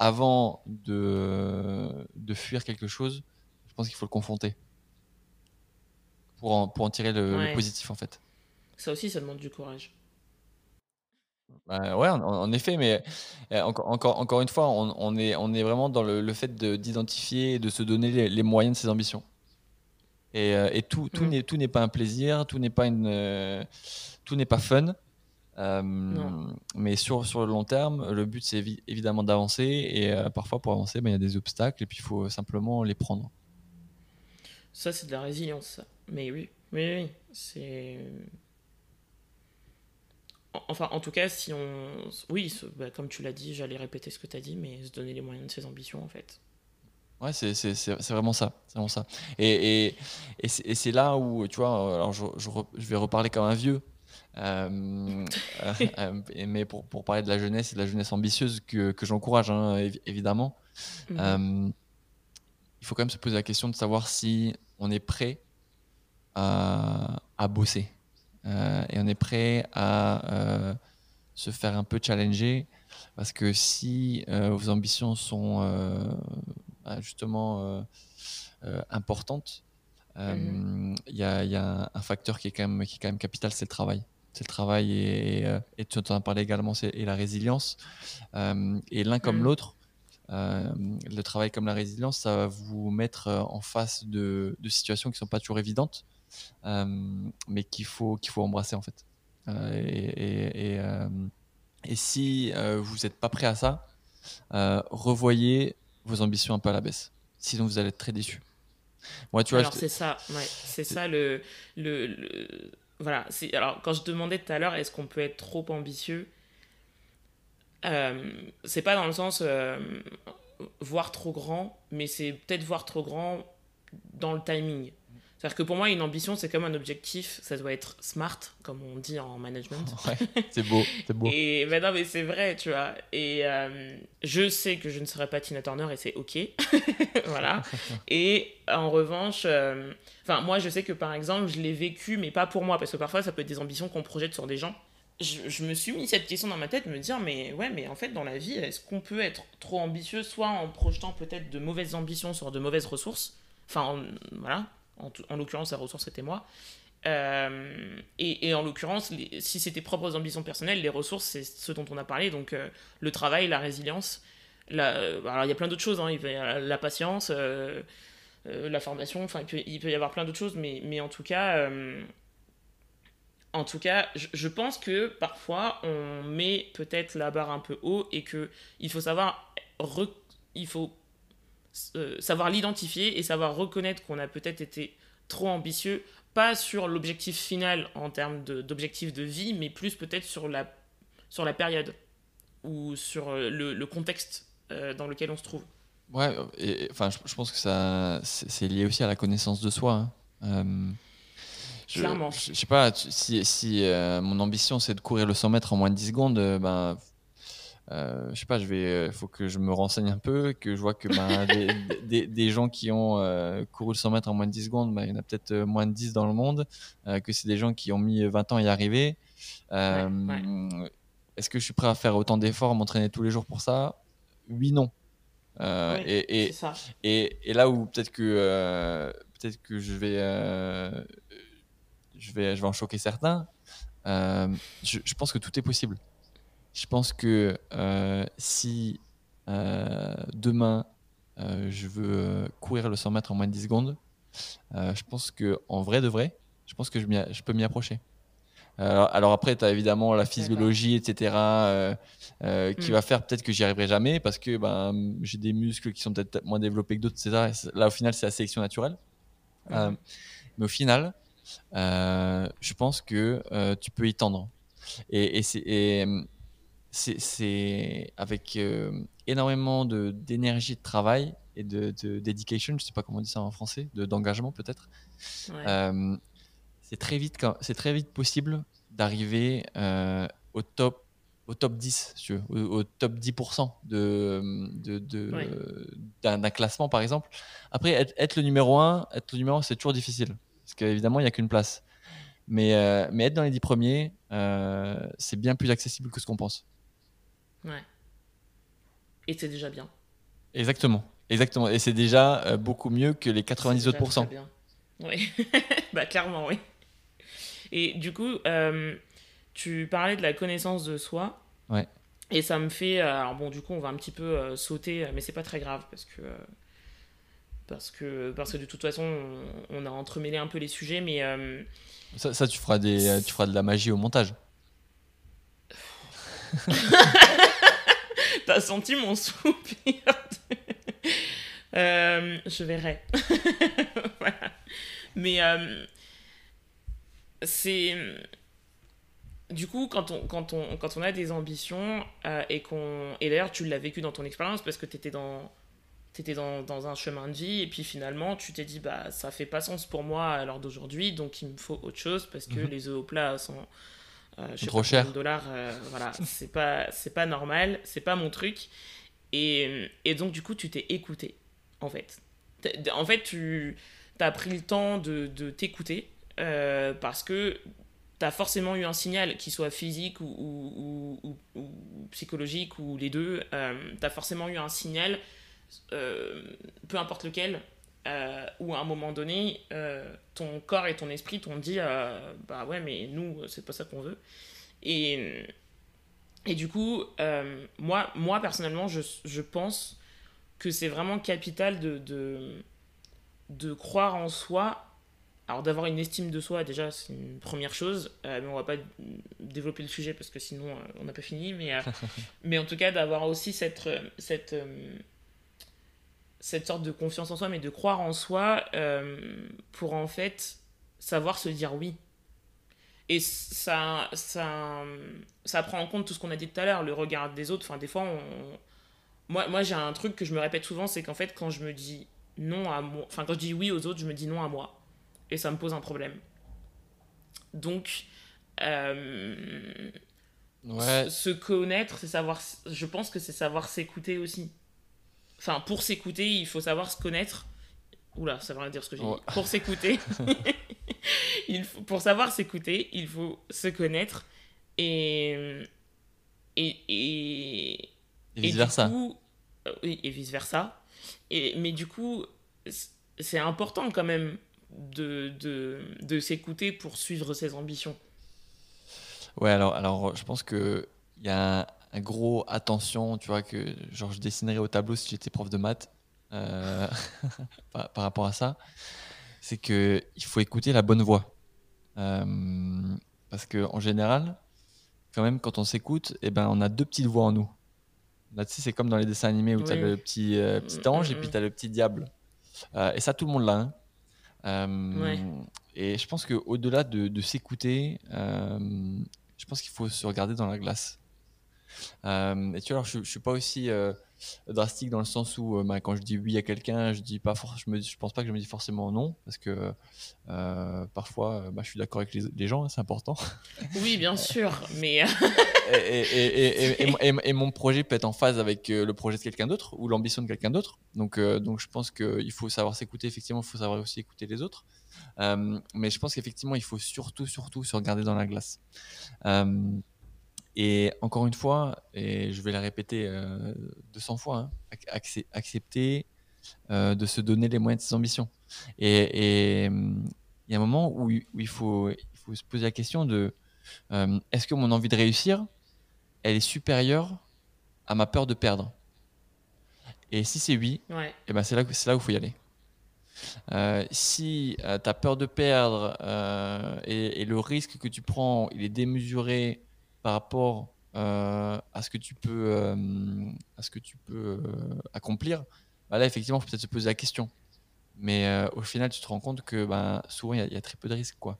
avant de, de fuir quelque chose, je pense qu'il faut le confronter pour en, pour en tirer le, positif en fait. Ça aussi, ça demande du courage. Bah, ouais, en, effet, mais euh, encore, encore, encore une fois, on, on, est, on est vraiment dans le, le fait d'identifier et de se donner les, moyens de ses ambitions. Et, euh, et tout, tout mm. n'est pas un plaisir, tout n'est pas, une, tout n'est pas fun. Mais sur, sur le long terme, le but c'est évidemment d'avancer et parfois pour avancer, ben, il y a des obstacles et puis il faut simplement les prendre. Ça, c'est de la résilience. Ça. Mais oui, oui, oui. C'est. Enfin, en tout cas, si on. Oui, bah, comme tu l'as dit, j'allais répéter ce que tu as dit, mais se donner les moyens de ses ambitions, en fait. Ouais, c'est vraiment ça. C'est vraiment ça. Et, et, et c'est là où, tu vois, alors je, je, je, vais reparler comme un vieux. Euh, euh, *laughs* euh, mais pour, pour, parler de la jeunesse et de la jeunesse ambitieuse que, que j'encourage, hein, évidemment, mhm. il faut quand même se poser la question de savoir si on est prêt à, bosser. Euh, et on est prêt à, euh, se faire un peu challenger parce que si vos ambitions sont bah, justement importantes, mmh il y, a, un facteur qui est quand même, qui est quand même capital, c'est le travail c'est le travail et, et, et, tu en as parlé également, c'est et la résilience. et l'un comme mmh. l'autre, euh, le travail comme la résilience, ça va vous mettre euh, en face de, situations qui sont pas toujours évidentes, euh, mais qu'il faut, qu'il faut embrasser en fait. et, et, si vous n'êtes pas prêt à ça, revoyez vos ambitions un peu à la baisse. Sinon, vous allez être très déçu. Moi, tu vois, alors c'est ça, ouais, c'est ça le, le, voilà. Alors quand je demandais tout à l'heure, est-ce qu'on peut être trop ambitieux euh, c'est pas dans le sens euh, voir trop grand, mais c'est peut-être voir trop grand dans le timing. C'est-à-dire que pour moi, une ambition, c'est comme un objectif, ça doit être smart, comme on dit en management. *laughs* c'est beau, c'est beau. Et ben non, mais c'est vrai, tu vois. Et euh, je sais que je ne serai pas Tina Turner et c'est ok. *laughs* voilà. Et en revanche, enfin, moi, je sais que par exemple, je l'ai vécu, mais pas pour moi, parce que parfois, ça peut être des ambitions qu'on projette sur des gens je, me suis mis cette question dans ma tête, me dire, mais ouais, mais en fait, dans la vie, est-ce qu'on peut être trop ambitieux, soit en projetant peut-être de mauvaises ambitions sur de mauvaises ressources, enfin, voilà, en, l'occurrence, la ressource c'était moi, euh, et, en l'occurrence, si c'est tes propres ambitions personnelles, les ressources, c'est ce dont on a parlé, donc euh, le travail, la résilience, la, alors il y a plein d'autres choses, hein, il y a la patience, euh, la formation, enfin, il peut, y avoir plein d'autres choses, mais, en tout cas en tout cas, je, pense que parfois on met peut-être la barre un peu haut et que il faut savoir, il faut euh, savoir l'identifier et savoir reconnaître qu'on a peut-être été trop ambitieux, pas sur l'objectif final en termes d'objectif de, vie, mais plus peut-être sur la, sur la période ou sur euh, le, contexte euh, dans lequel on se trouve. Ouais, enfin, je, pense que ça, c'est lié aussi à la connaissance de soi. Hein. Je, Clairement. Je, sais pas, si, si mon ambition c'est de courir le 100 mètres en moins de 10 secondes, ben. Euh, je sais pas, je vais, faut que je me renseigne un peu, que je vois que ben, *laughs* des, des, gens qui ont couru le 100 mètres en moins de 10 secondes, ben, il y en a peut-être moins de 10 dans le monde, que c'est des gens qui ont mis 20 ans à y arriver. Est-ce que je suis prêt à faire autant d'efforts, m'entraîner tous les jours pour ça? Oui, non. et, et, et, et, là où peut-être que, peut-être que je vais je vais, je vais en choquer certains. Euh, je, pense que tout est possible. Je pense que euh, si euh, demain je veux courir le 100 mètres en moins de 10 secondes, je pense que en vrai de vrai, je pense que je, je peux m'y approcher. Alors, après, tu as évidemment la physiologie, etc., qui mm. va faire peut-être que j'y arriverai jamais parce que ben, j'ai des muscles qui sont peut-être moins développés que d'autres, etc. Là, au final, c'est la sélection naturelle. mais au final, euh, je pense que euh, tu peux y tendre. Et, c'est avec euh, énormément d'énergie de, travail et de, de, dedication, je sais pas comment on dit ça en français, d'engagement peut-être. c'est très vite, c'est très vite possible d'arriver au top au top 10, tu veux, au, top 10% de, d'un, de, classement, par exemple. Après, être, être, le numéro 1, être le numéro 1, c'est toujours difficile. Parce qu'évidemment, il n'y a qu'une place. Mais, euh, mais être dans les dix premiers, euh, c'est bien plus accessible que ce qu'on pense. Ouais. Et c'est déjà bien. Exactement. Exactement. Et c'est déjà euh, beaucoup mieux que les 90 autres pourcents. Oui. bah, clairement, oui. Et du coup, tu parlais de la connaissance de soi. Ouais. Et ça me fait. Alors, bon, du coup, on va un petit peu sauter, mais c'est pas très grave parce que parce que, parce que de toute façon, on, a entremêlé un peu les sujets, mais... Euh, ça, ça, tu, feras des, tu feras de la magie au montage. *laughs* T'as senti mon soupir euh, Je verrai. *laughs* voilà. Mais euh, c'est... Du coup, quand on, quand, on, quand on a des ambitions et qu'on... Et d'ailleurs, tu l'as vécu dans ton expérience parce que tu étais dans tu dans, dans, un chemin de vie et puis finalement tu t'es dit bah ça fait pas sens pour moi à l'heure d'aujourd'hui donc il me faut autre chose parce que mhm. les œufs au plat sont euh, trop cher. dollars euh, voilà c'est pas c'est pas normal c'est pas mon truc. Et, et, donc du coup tu t'es écouté en fait. En fait tu as pris le temps de, de t'écouter euh, parce que tu as forcément eu un signal, qu'il soit physique ou, ou, ou, psychologique ou les deux, tu as forcément eu un signal, peu importe lequel, où à un moment donné, ton corps et ton esprit t'ont dit bah ouais, mais nous, c'est pas ça qu'on veut. Et, et du coup, moi, moi, personnellement, je, je pense que c'est vraiment capital de, de, de, croire en soi. Alors d'avoir une estime de soi, déjà, c'est une première chose, euh, mais on va pas développer le sujet parce que sinon euh, on n'a pas fini. Mais, euh, *laughs* mais en tout cas, d'avoir aussi cette, cette, cette sorte de confiance en soi, mais de croire en soi pour en fait savoir se dire oui. Et ça, ça, ça prend en compte tout ce qu'on a dit tout à l'heure, le regard des autres. Enfin, des fois, on, moi, moi j'ai un truc que je me répète souvent, c'est qu'en fait, quand je me dis non à moi, enfin, quand je dis oui aux autres, je me dis non à moi. Et ça me pose un problème. Donc, euh, se, connaître, c'est savoir. Je pense que c'est savoir s'écouter aussi. Enfin, pour s'écouter, il faut savoir se connaître. Oula, ça veut rien dire ce que j'ai dit. Pour s'écouter, *laughs* il faut, pour savoir s'écouter, il faut se connaître. Et, et, et, et vice-versa. Euh, oui, et vice-versa. Et, mais du coup, c'est important quand même de, de, de s'écouter pour suivre ses ambitions. Ouais, alors, alors je pense qu'il y a un, gros attention, tu vois, que genre je dessinerais au tableau si j'étais prof de maths euh, *laughs* par, rapport à ça. C'est qu'il faut écouter la bonne voix. Euh, parce qu'en général, quand même, quand on s'écoute, eh ben, on a deux petites voix en nous. Là, tu sais, c'est comme dans les dessins animés où tu as le petit, euh, petit mm, ange et mm, puis mm. tu as le petit diable. Et ça, tout le monde l'a. Hein. Et je pense qu'au-delà de, de s'écouter, je pense qu'il faut se regarder dans la glace. Et tu vois, alors, je ne suis pas aussi drastique dans le sens où bah, quand je dis oui à quelqu'un, je dis pas je me je pense pas que je me dis forcément non parce que parfois bah, je suis d'accord avec les, les gens, hein, c'est important. *laughs* Oui, bien sûr, mais et, mon projet peut être en phase avec euh, le projet de quelqu'un d'autre ou l'ambition de quelqu'un d'autre. Donc, euh, donc je pense qu'il faut savoir s'écouter, effectivement, il faut savoir aussi écouter les autres. Euh, mais je pense qu'effectivement, il faut surtout, surtout se regarder dans la glace. Et encore une fois, et je vais la répéter 200 fois, hein, accepter de se donner les moyens de ses ambitions. Et il y a un moment où, où il, faut, il faut se poser la question de est-ce que mon envie de réussir, elle est supérieure à ma peur de perdre? Et si c'est oui, et eh ben c'est là, là où il faut y aller. Euh, si euh, tu as peur de perdre euh, et, le risque que tu prends, il est démesuré par rapport à ce que tu peux, à ce que tu peux accomplir, bah là effectivement, faut peut-être se poser la question. Mais au final, tu te rends compte que ben, souvent, il y, y, a très peu de risques. Quoi.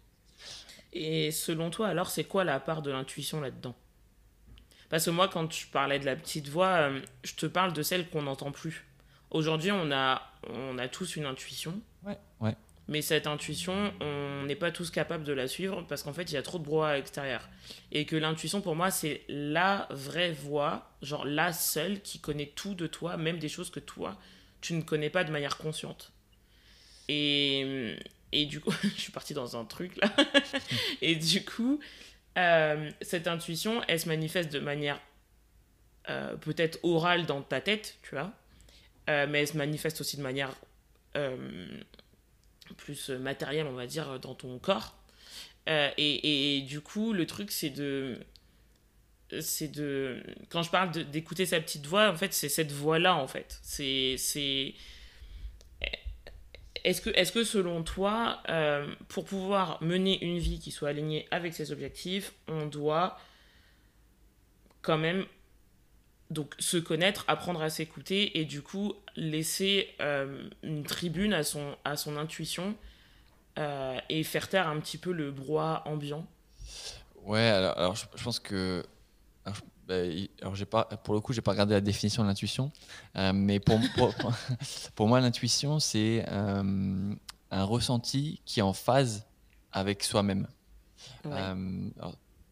Et selon toi, alors, c'est quoi la part de l'intuition là-dedans? Parce que moi, quand tu parlais de la petite voix, euh, je te parle de celle qu'on n'entend plus. Aujourd'hui, on a, on a tous une intuition. Ouais. Mais cette intuition, on n'est pas tous capables de la suivre parce qu'en fait, il y a trop de brouhaha à l'extérieur. Et que l'intuition, pour moi, c'est la vraie voix, genre la seule qui connaît tout de toi, même des choses que toi, tu ne connais pas de manière consciente. Et, et du coup, *laughs* je suis partie dans un truc là. *laughs* et du coup, euh, cette intuition, elle se manifeste de manière euh, peut-être orale dans ta tête, tu vois, euh, mais elle se manifeste aussi de manière plus matérielle, on va dire, dans ton corps. Et, et, du coup, le truc, c'est de. C'est de. Quand je parle d'écouter sa petite voix, en fait, c'est cette voix-là, en fait. C'est est-ce que, selon toi, euh, pour pouvoir mener une vie qui soit alignée avec ses objectifs, on doit quand même donc se connaître, apprendre à s'écouter et du coup laisser euh, une tribune à son, à son intuition euh, et faire taire un petit peu le brouhaha ambiant Ouais, alors, je, pense que bah, alors j'ai pas, pour le coup, j'ai pas regardé la définition de l'intuition, euh, mais pour, pour, *laughs* moi, l'intuition, c'est euh, un ressenti qui est en phase avec soi-même. Euh,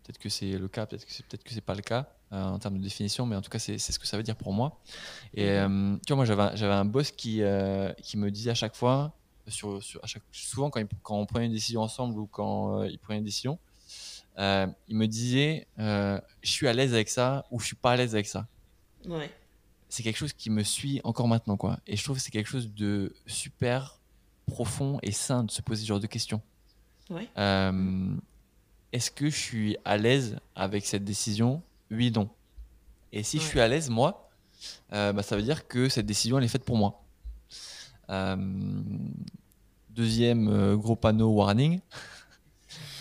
peut-être que c'est le cas, peut-être que c'est peut-être que c'est pas le cas en termes de définition, mais en tout cas, c'est ce que ça veut dire pour moi. Et mhm. tu vois, moi, j'avais j'avais un boss qui qui me disait à chaque fois, sur, sur à chaque, souvent quand, quand on prenait une décision ensemble ou quand il prenait une décision, il me disait je suis à l'aise avec ça ou je suis pas à l'aise avec ça. Ouais. C'est quelque chose qui me suit encore maintenant, quoi. Et je trouve que c'est quelque chose de super profond et sain de se poser ce genre de questions. Ouais. Est-ce que je suis à l'aise avec cette décision? Oui, non. Et si je suis à l'aise, moi, euh, bah, ça veut dire que cette décision, elle est faite pour moi. Euh, deuxième euh, gros panneau warning.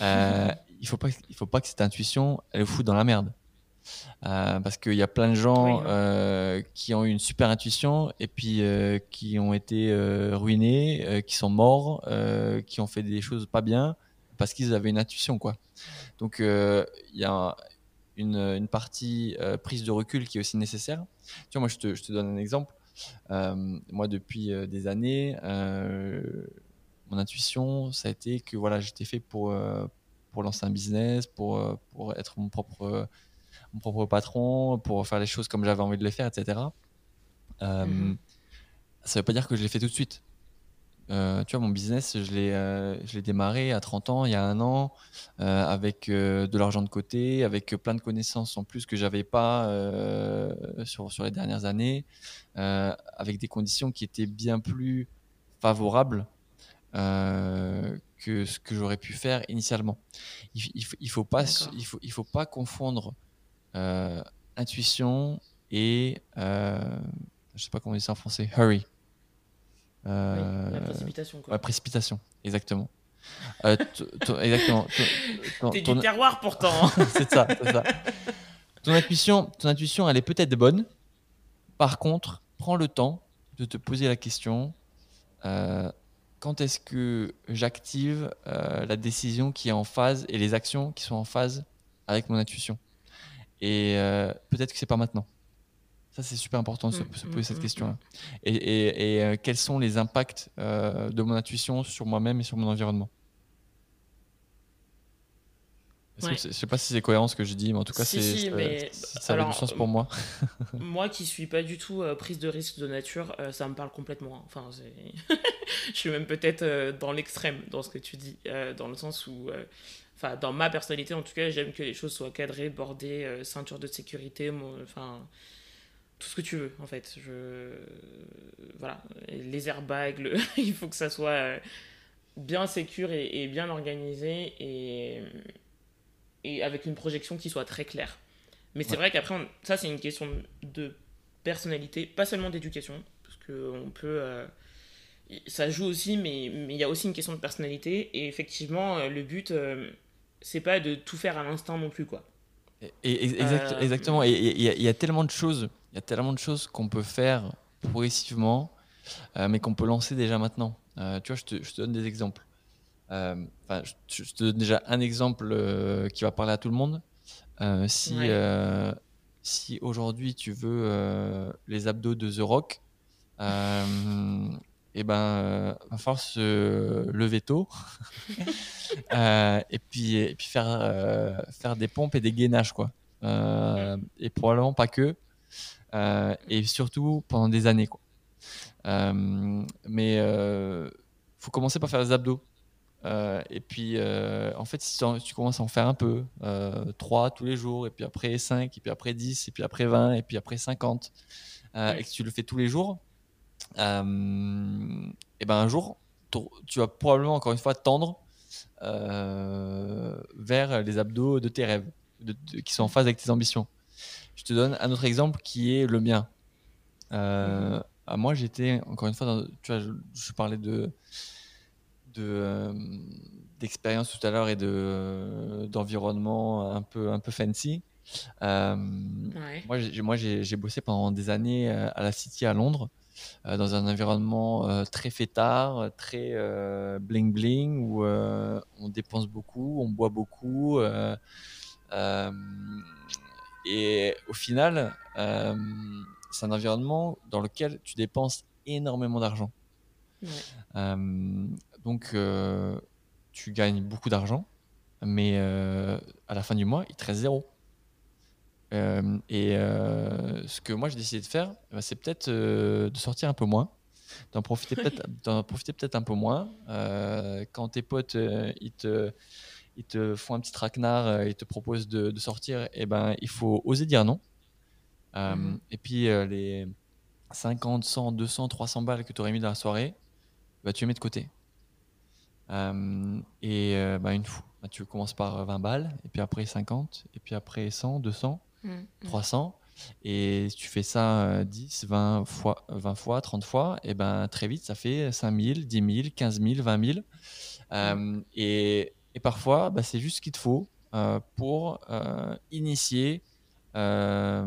*laughs* il faut pas, il faut pas que cette intuition, elle foute dans la merde. parce qu'il y a plein de gens qui ont eu une super intuition et puis qui ont été ruinés, qui sont morts, qui ont fait des choses pas bien parce qu'ils avaient une intuition quoi. Donc il y a une, une partie euh, prise de recul qui est aussi nécessaire. Tu vois, moi, je te, je te donne un exemple. Euh, moi, depuis euh, des années, mon intuition, ça a été que voilà, j'étais fait pour, pour lancer un business, pour, pour être mon propre, mon propre patron, pour faire les choses comme j'avais envie de les faire, etc. Mm-hmm. Ça ne veut pas dire que je l'ai fait tout de suite. Euh, tu vois, mon business, je l'ai, euh, je l'ai démarré à 30 ans, il y a un an, euh, avec de l'argent de côté, avec plein de connaissances en plus que j'avais pas sur, sur les dernières années, avec des conditions qui étaient bien plus favorables que ce que j'aurais pu faire initialement. Il, il, faut, pas, il faut, il faut pas confondre intuition et je sais pas comment on dit ça en français, hurry. Euh, la précipitation. Quoi. La précipitation, exactement. Euh, exactement. T'es du terroir pourtant. *laughs* c'est ça, ça. Ton intuition, ton intuition, elle est peut-être bonne. Par contre, prends le temps de te poser la question euh, quand est-ce que j'active la décision qui est en phase et les actions qui sont en phase avec mon intuition? Et peut-être que c'est pas maintenant. Ça, c'est super important de se, mm, poser cette mm, question-là. Mm, et, et, euh, quels sont les impacts euh, de mon intuition sur moi-même et sur mon environnement? Je ne sais pas si c'est cohérent ce que je dis, mais en tout cas, c'est, ça, a du sens pour moi. *laughs* moi qui suis pas du tout euh, prise de risque de nature, ça me parle complètement. Hein. Enfin, *laughs* je suis même peut-être dans l'extrême dans ce que tu dis, dans le sens où enfin dans ma personnalité en tout cas j'aime que les choses soient cadrées bordées ceinture de sécurité enfin tout ce que tu veux en fait. Je... Voilà, les airbags, *laughs* il faut que ça soit euh, bien sécure et, bien organisé et... et avec une projection qui soit très claire. Mais c'est vrai qu'après, ça c'est une question de personnalité, pas seulement d'éducation, parce que on peut... Euh, ça joue aussi, mais il y a aussi une question de personnalité. Et effectivement, euh, le but, c'est pas de tout faire à l'instant non plus, quoi. Et, exactement. Et il y, a tellement de choses il y a tellement de choses qu'on peut faire progressivement, euh, mais qu'on peut lancer déjà maintenant. Euh, tu vois, je te, donne des exemples. Euh, je, te donne déjà un exemple qui va parler à tout le monde. si si aujourd'hui tu veux les abdos de The Rock, et eh ben, va falloir se lever tôt *laughs* et puis et puis faire faire des pompes et des gainages quoi. et probablement pas que. Euh, et surtout pendant des années. Quoi. Euh, mais euh, faut commencer par faire les abdos. et puis, en fait, si tu, commences à en faire un peu, 3 tous les jours, et puis après 5, et puis après 10, et puis après 20, et puis après 50, et que tu le fais tous les jours, et ben un jour, tu vas probablement encore une fois tendre vers les abdos de tes rêves, qui sont en phase avec tes ambitions. Je te donne un autre exemple qui est le mien. Euh, mhm. moi, j'étais, encore une fois, dans, tu vois, je, parlais de, de euh, d'expérience tout à l'heure et de, d'environnement un peu, un peu fancy. Euh, moi, j'ai, moi j'ai, bossé pendant des années à la City à Londres, dans un environnement très fêtard, très bling bling, où on dépense beaucoup, on boit beaucoup. Et au final, euh, c'est un environnement dans lequel tu dépenses énormément d'argent. Euh, donc, euh, tu gagnes beaucoup d'argent, mais à la fin du mois, il te reste zéro. et ce que moi j'ai décidé de faire, bah, c'est peut-être de sortir un peu moins, d'en profiter *laughs* peut-être, d'en profiter peut-être un peu moins. quand tes potes ils te ils te font un petit traquenard, ils te proposent de, sortir, et eh ben, il faut oser dire non. Mhm. Et puis les 50, 100, 200, 300 balles que tu aurais mis dans la soirée, bah, tu les mets de côté. et bah, une fois, bah, tu commences par 20 balles, et puis après 50, et puis après 100, 200, 300. Et si tu fais ça 10, 20 fois, 20 fois 30 fois, et ben très vite, ça fait 5 000, 10 000, 15 000, 20 000. et, et, parfois, bah, c'est juste ce qu'il te faut euh, pour euh, initier euh,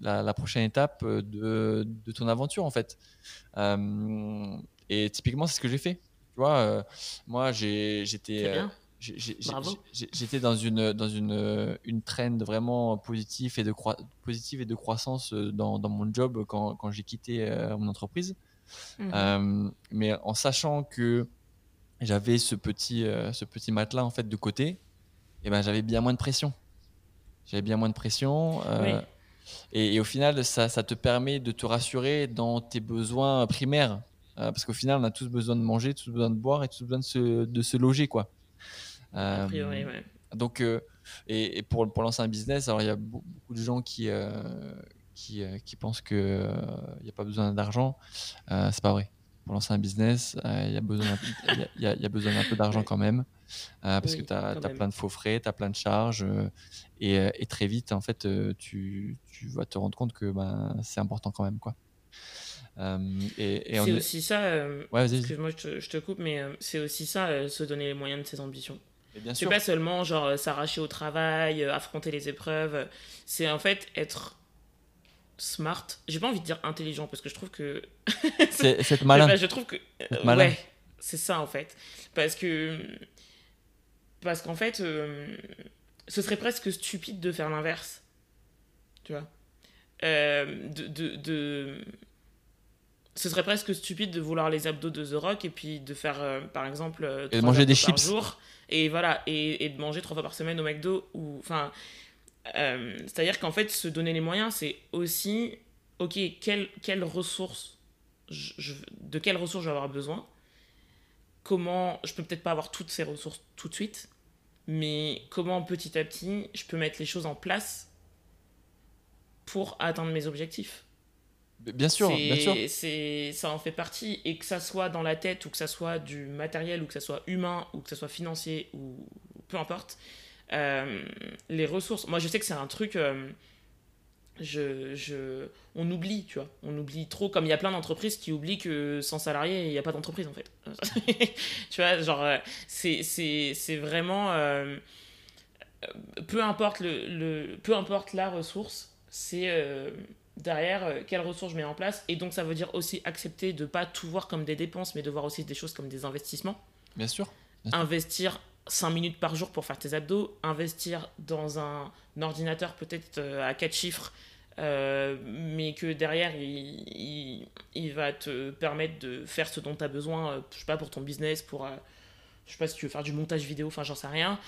la, prochaine étape de, de, ton aventure, en fait. et typiquement, c'est ce que j'ai fait. Tu vois, moi, j'étais J'étais dans une, dans une, une trend vraiment positive et de, positive et de croissance dans, dans mon job quand, quand j'ai quitté euh, mon entreprise. Euh, mais en sachant que j'avais ce petit, ce petit matelas en fait de côté, et ben, j'avais bien moins de pression. J'avais bien moins de pression. et, et, au final, ça, ça, te permet de te rassurer dans tes besoins primaires. parce qu'au final, on a tous besoin de manger, tous besoin de boire et tous besoin de se, de se loger. quoi. A priori, euh, Donc, euh, et, pour, pour, lancer un business, alors il y a beaucoup de gens qui, euh, qui, qui, pensent qu'il n'y a pas besoin d'argent. c'est pas vrai. Pour lancer un business, il y, a besoin d'un peu d'argent quand même. parce que tu as, plein de faux frais, tu as plein de charges. Et, et, très vite, en fait, tu, tu, vas te rendre compte que ben, c'est important quand même. quoi. et, c'est aussi ça, ouais, excuse-moi, je te, je te, coupe, mais c'est aussi ça, se donner les moyens de ses ambitions. C'est pas seulement genre euh, s'arracher au travail, euh, affronter les épreuves. C'est en fait être smart. J'ai pas envie de dire intelligent parce que je trouve que. c'est *laughs* malin. je trouve que. Euh, ouais, c'est ça en fait. Parce que. Parce qu'en fait, ce serait presque stupide de faire l'inverse. Tu vois de, de, de, Ce serait presque stupide de vouloir les abdos de The Rock et puis de faire, par exemple, et de manger des chips. Jour et voilà et, et, de manger trois fois par semaine au McDo ou enfin euh, c'est à dire qu'en fait se donner les moyens c'est aussi ok quelles quelle ressources je, de quelles ressources je vais avoir besoin? Comment je peux peut-être pas avoir toutes ces ressources tout de suite mais comment petit à petit je peux mettre les choses en place pour atteindre mes objectifs? Bien sûr, bien sûr. Ça en fait partie. Et que ça soit dans la tête, ou que ça soit du matériel, ou que ça soit humain, ou que ça soit financier, ou peu importe. Euh, les ressources. Moi, je sais que c'est un truc. Euh, je, je, on oublie, tu vois. On oublie trop. Comme il y a plein d'entreprises qui oublient que sans salarié, il n'y a pas d'entreprise, en fait. *laughs* tu vois, genre, euh, c'est vraiment. peu, importe le, le, peu importe la ressource, c'est derrière quelles ressources je mets en place. Et donc, ça veut dire aussi accepter de ne pas tout voir comme des dépenses, mais de voir aussi des choses comme des investissements. Bien sûr. Investir 5 minutes par jour pour faire tes abdos, investir dans un, ordinateur peut-être euh, à 4 chiffres, euh, mais que derrière, il, va te permettre de faire ce dont tu as besoin, je sais pas, pour ton business, pour... je sais pas si tu veux faire du montage vidéo, enfin j'en sais rien.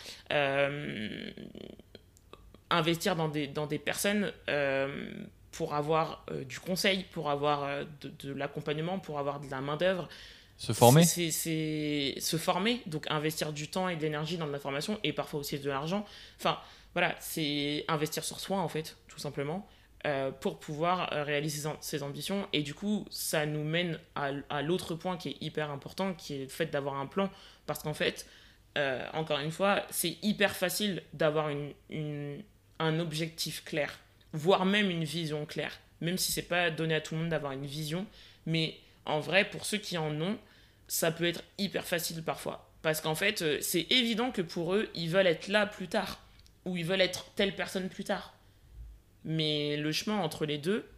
investir dans des, personnes pour avoir euh, du conseil, pour avoir euh, de, l'accompagnement, pour avoir de la main-d'œuvre. Se former C'est se former, donc investir du temps et de l'énergie dans de la formation et parfois aussi de l'argent. Enfin, voilà, c'est investir sur soi en fait, tout simplement, euh, pour pouvoir réaliser ses ambitions. Et du coup, ça nous mène à, l'autre point qui est hyper important, qui est le fait d'avoir un plan. Parce qu'en fait, encore une fois, c'est hyper facile d'avoir un objectif clair voire même une vision claire. Même si c'est pas donné à tout le monde d'avoir une vision, mais en vrai, pour ceux qui en ont, ça peut être hyper facile parfois. Parce qu'en fait, euh, c'est évident que pour eux, ils veulent être là plus tard, ou ils veulent être telle personne plus tard. Mais le chemin entre les deux,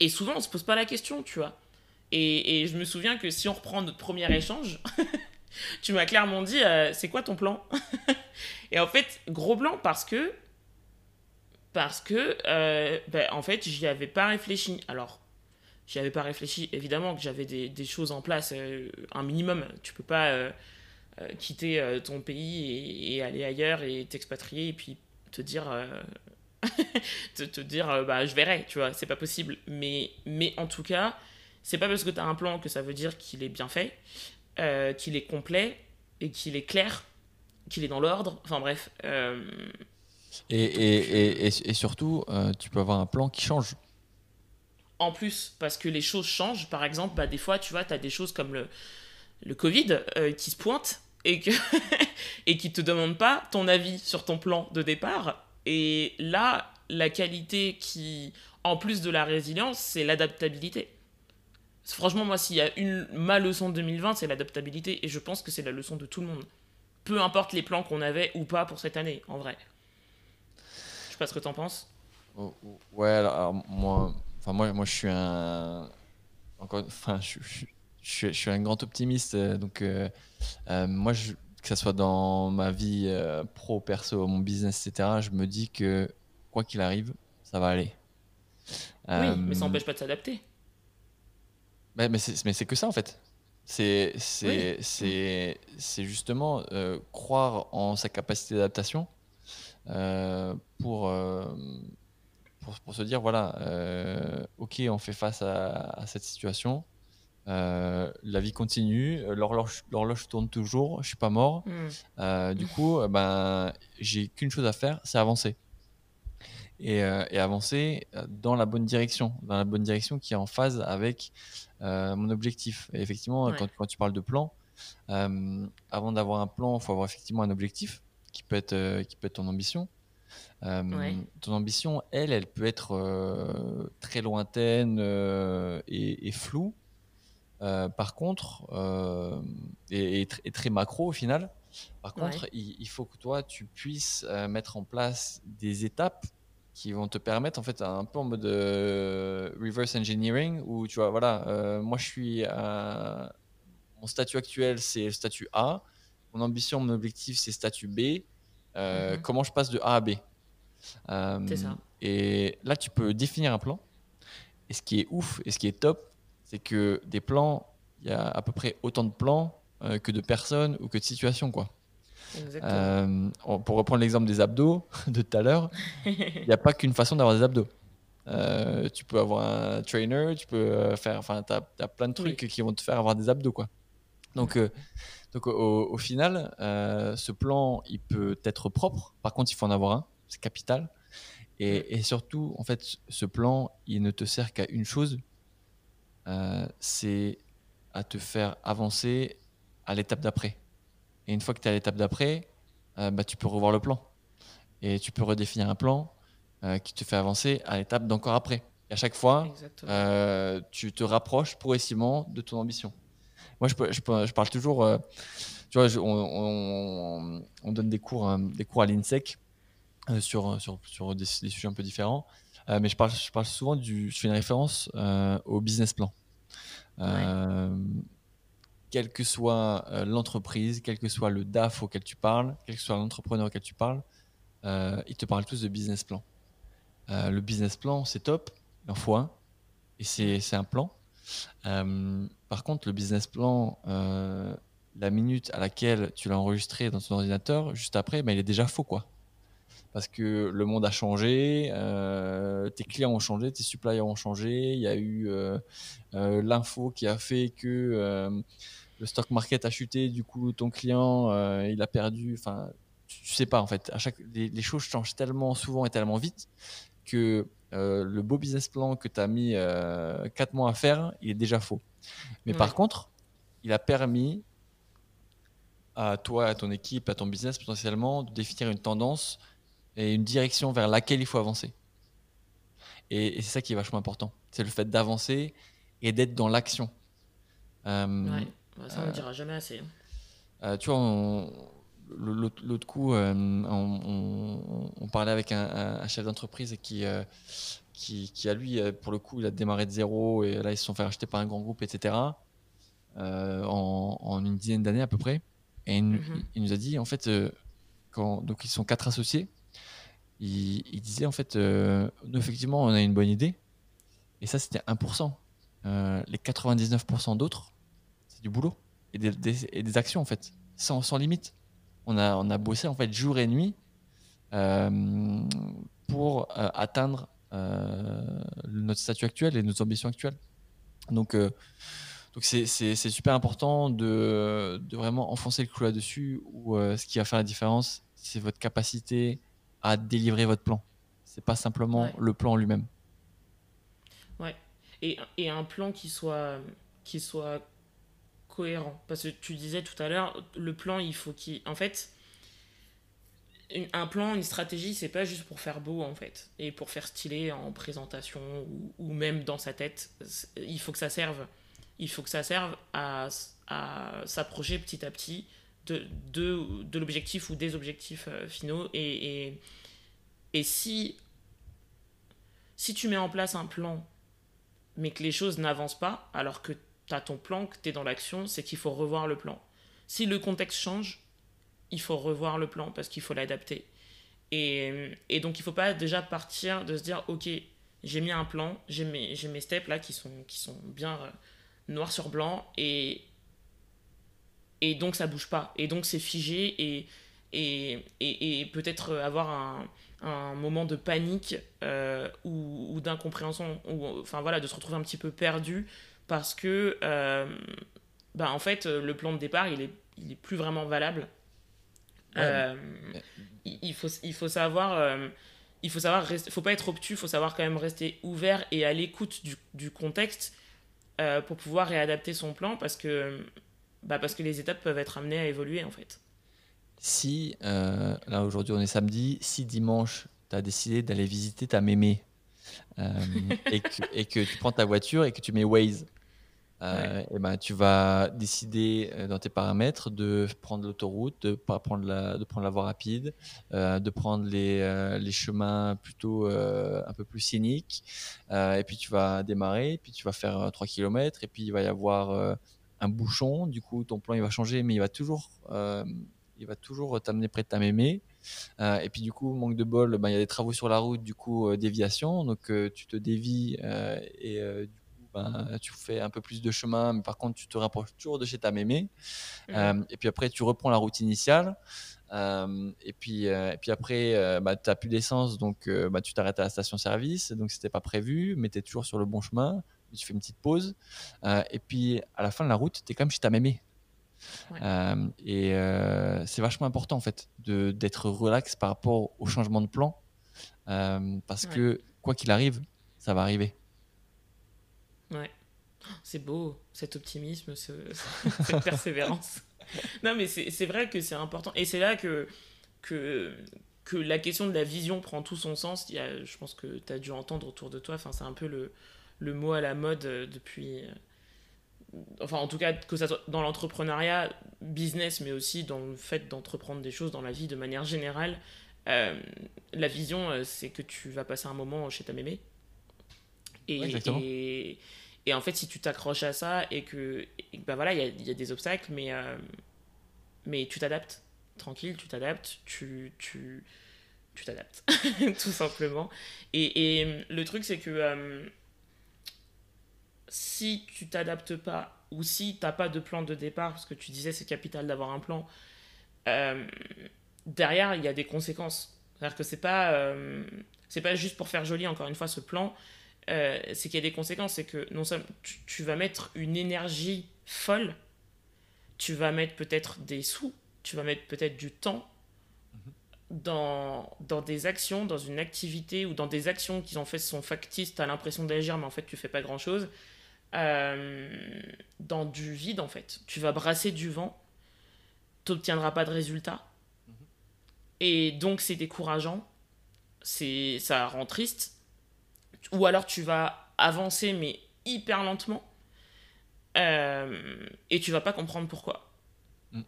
et souvent on se pose pas la question, tu vois. Et, je me souviens que si on reprend notre premier échange, *laughs* tu m'as clairement dit, euh, c'est quoi ton plan *laughs* Et en fait, gros plan parce que parce que, euh, ben, en fait, j'y avais pas réfléchi. Alors, j'y avais pas réfléchi, évidemment que j'avais des, choses en place, euh, un minimum. Tu peux pas euh, quitter ton pays et, aller ailleurs et t'expatrier et puis te dire, *laughs* te, dire bah, je verrai, tu vois, c'est pas possible. Mais, mais en tout cas, c'est pas parce que tu as un plan que ça veut dire qu'il est bien fait, qu'il est complet et qu'il est clair qu'il est dans l'ordre. Enfin bref. Et, et, et, et, surtout, tu peux avoir un plan qui change. En plus, parce que les choses changent. Par exemple, bah, des fois, tu vois, tu as des choses comme le, le Covid qui se pointent et, que *laughs* et qui te demande pas ton avis sur ton plan de départ. Et là, la qualité qui, en plus de la résilience, c'est l'adaptabilité. Franchement, moi, s'il y a une ma leçon de 2020, c'est l'adaptabilité. Et je pense que c'est la leçon de tout le monde. Peu importe les plans qu'on avait ou pas pour cette année, en vrai. Je sais pas ce que t'en penses. Oh, oh, ouais, alors, moi, enfin moi, moi, je suis un, encore, enfin, je, je, je, suis un grand optimiste. Euh, donc, euh, euh, moi, que ce soit dans ma vie pro, perso, mon business, etc., je me dis que quoi qu'il arrive, ça va aller. Oui, mais ça n'empêche pas de s'adapter. mais c'est que ça, en fait. C'est c'est justement croire en sa capacité d'adaptation pour, pour, pour, se dire voilà, ok, on fait face à, à cette situation, euh, la vie continue, euh, l'horloge tourne toujours, je suis pas mort. Hmm. Euh, du coup, ben, j'ai qu'une chose à faire, c'est avancer. Et, et, avancer dans la bonne direction, dans la bonne direction qui est en phase avec mon objectif. Et effectivement, quand, quand, tu parles de plan, avant d'avoir un plan, il faut avoir effectivement un objectif qui peut être, qui peut être ton ambition. Ton ambition, elle, elle peut être très lointaine et, et floue. Euh, par contre, euh, et, très macro au final, par contre, il, faut que toi, tu puisses euh, mettre en place des étapes qui vont te permettre, en fait, un peu en mode reverse engineering, où tu vois, voilà, moi je suis, mon statut actuel, c'est le statut A, mon ambition, mon objectif, c'est statut B. Mhm. Comment je passe de A à B C'est ça. Et là, tu peux définir un plan. Et ce qui est ouf et ce qui est top, c'est que des plans, il y a à peu près autant de plans euh, que de personnes ou que de situations. Quoi. Euh, pour reprendre l'exemple des abdos *laughs* de tout à l'heure, il n'y a pas qu'une façon d'avoir des abdos. Euh, tu peux avoir un trainer, tu peux faire, enfin, tu as, plein de trucs qui vont te faire avoir des abdos. Quoi. Donc, donc au, final, ce plan, il peut être propre. Par contre, il faut en avoir un, c'est capital. Et, et, surtout, en fait, ce plan, il ne te sert qu'à une chose, euh, c'est à te faire avancer à l'étape d'après. Et une fois que tu es à l'étape d'après, euh, bah, tu peux revoir le plan. Et tu peux redéfinir un plan euh, qui te fait avancer à l'étape d'encore après. Et à chaque fois, tu te rapproches progressivement de ton ambition. Moi, je, je, parle toujours, tu vois, on, on, donne des cours, des cours à l'INSEC sur, sur, sur des, des, sujets un peu différents. Euh, mais je parle, je parle souvent du. Je fais une référence euh, au business plan. Euh, quelle que soit l'entreprise, quel que soit le DAF auquel tu parles, quel que soit l'entrepreneur auquel tu parles, ils te parlent tous de business plan. le business plan, c'est top, il en faut un, et c'est un plan. Par contre, le business plan, la minute à laquelle tu l'as enregistré dans ton ordinateur, juste après, ben, il est déjà faux. quoi parce que le monde a changé, euh, tes clients ont changé, tes suppliers ont changé, il y a eu euh, euh, l'info qui a fait que le stock market a chuté, du coup ton client il a perdu, enfin tu sais pas en fait, à chaque, les, choses changent tellement souvent et tellement vite que le beau business plan que tu as mis 4 mois à faire, il est déjà faux. Mais par contre, il a permis à toi, à ton équipe, à ton business potentiellement de définir une tendance et une direction vers laquelle il faut avancer. Et, c'est ça qui est vachement important. C'est le fait d'avancer et d'être dans l'action. Euh, ouais, ça on ne dira jamais assez. Euh, tu vois, l'autre coup, euh, on, parlait avec un, chef d'entreprise qui, qui, qui, a lui, pour le coup, il a démarré de zéro et là, ils se sont fait racheter par un grand groupe, etc. En, en, une dizaine d'années à peu près. Et il, il, nous a dit, en fait, quand, donc ils sont quatre associés il, disait en fait, euh, effectivement, on a une bonne idée, et ça c'était 1%. Euh, les 99% d'autres, c'est du boulot et des, actions en fait, sans, sans, limite. On a, on a bossé en fait jour et nuit euh, pour atteindre notre statut actuel et nos ambitions actuelles. Donc, Donc c'est super important de, de, vraiment enfoncer le clou là-dessus, où ce qui va faire la différence, c'est votre capacité à délivrer votre plan. C'est pas simplement le plan lui-même. Ouais. Et, et, un plan qui soit, qui soit cohérent. Parce que tu disais tout à l'heure, le plan, il faut qu'il. En fait, un plan, une stratégie, c'est pas juste pour faire beau en fait, et pour faire stylé en présentation ou, même dans sa tête. Il faut que ça serve. Il faut que ça serve à, à s'approcher petit à petit de, de, de l'objectif ou des objectifs euh, finaux. Et, et, et, si, si tu mets en place un plan, mais que les choses n'avancent pas, alors que tu as ton plan, que tu es dans l'action, c'est qu'il faut revoir le plan. Si le contexte change, il faut revoir le plan parce qu'il faut l'adapter. Et, donc il faut pas déjà partir de se dire ok j'ai mis un plan, j'ai mes, mes steps là qui sont, qui sont bien euh, noir sur blanc et, et donc ça bouge pas. Et donc c'est figé et, et, et, peut-être avoir un, un, moment de panique euh, ou, ou d'incompréhension, ou enfin voilà, de se retrouver un petit peu perdu parce que euh, bah, en fait le plan de départ il est, il est plus vraiment valable euh, il, faut, il faut savoir. Euh, il faut savoir faut pas être obtus, il faut savoir quand même rester ouvert et à l'écoute du, du, contexte euh, pour pouvoir réadapter son plan parce que, bah parce que les étapes peuvent être amenées à évoluer en fait. Si, là aujourd'hui on est samedi, si dimanche tu as décidé d'aller visiter ta mémé *laughs* et, que, et, que, tu prends ta voiture et que tu mets Waze euh, et ben, tu vas décider euh, dans tes paramètres de prendre l'autoroute, de pas prendre la, de prendre la voie rapide, euh, de prendre les, les chemins plutôt un peu plus cyniques. et puis tu vas démarrer, puis tu vas faire 3 km, et puis il va y avoir un bouchon. Du coup, ton plan il va changer, mais il va toujours, il va toujours t'amener près de ta mémé. et puis du coup, manque de bol, ben, il y a des travaux sur la route, du coup, déviation. Donc tu te dévies et du ben, tu fais un peu plus de chemin, mais par contre, tu te rapproches toujours de chez ta mémé. Mhm. Euh, et puis après, tu reprends la route initiale. Euh, et, puis, euh, et puis après, bah, tu n'as plus d'essence, donc bah, tu t'arrêtes à la station-service. Donc, c'était pas prévu, mais tu es toujours sur le bon chemin. Tu fais une petite pause. et puis, à la fin de la route, tu es quand même chez ta mémé. et c'est vachement important, en fait, d'être relax par rapport au changement de plan. parce que, quoi qu'il arrive, ça va arriver. Ouais. C'est beau, cet optimisme, *laughs* cette persévérance. non, mais c'est vrai que c'est important. Et c'est là que, que, que la question de la vision prend tout son sens. Il y a, je pense que tu as dû entendre autour de toi, enfin, c'est un peu le, le mot à la mode euh, depuis. Euh, enfin, en tout cas, que ça soit dans l'entrepreneuriat, business, mais aussi dans le fait d'entreprendre des choses dans la vie de manière générale. Euh, la vision, c'est que tu vas passer un moment chez ta mémé. Et, et, et en fait, si tu t'accroches à ça et que, ben voilà, il y a, des obstacles, mais, euh, mais tu t'adaptes. Tranquille, tu t'adaptes, tu, tu, t'adaptes, *laughs* tout simplement. Et, et, le truc, c'est que euh, si tu t'adaptes pas, ou si tu n'as pas de plan de départ, parce que tu disais c'est capital d'avoir un plan, euh, derrière, il y a des conséquences. C'est-à-dire que c'est pas, c'est pas juste pour faire joli, encore une fois, ce plan euh, c'est qu'il y a des conséquences. C'est que non seulement tu, vas mettre une énergie folle, tu vas mettre peut-être des sous, tu vas mettre peut-être du temps mhm. dans, dans des actions, dans une activité ou dans des actions qui en fait sont factices, tu as l'impression d'agir, mais en fait tu fais pas grand-chose. Euh, dans du vide en fait. Tu vas brasser du vent, tu n'obtiendras pas de résultat. Mhm. Et donc c'est décourageant, c'est ça rend triste, ou alors tu vas avancer mais hyper lentement euh, et tu vas pas comprendre pourquoi. Mm.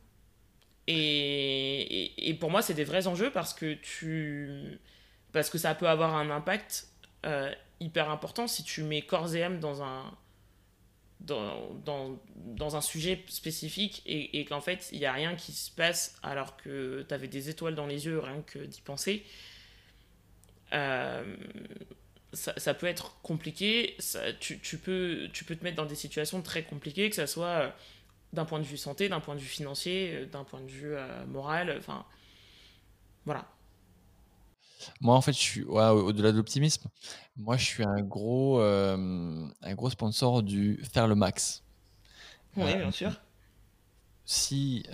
Et, et, pour moi, c'est des vrais enjeux parce que tu parce que ça peut avoir un impact euh, hyper important si tu mets corps et âme dans un dans, dans, dans un sujet spécifique et, et qu'en fait il n'y a rien qui se passe alors que tu avais des étoiles dans les yeux rien que d'y penser. Euh, ça, peut être compliqué, ça, tu, tu, peux, tu peux te mettre dans des situations très compliquées, que ce soit euh, d'un point de vue santé, d'un point de vue financier, euh, d'un point de vue euh, moral, enfin, voilà. Moi, en fait, je suis au-delà de l'optimisme. Moi, je suis un gros, un gros sponsor du faire le max. Oui, bien sûr. Si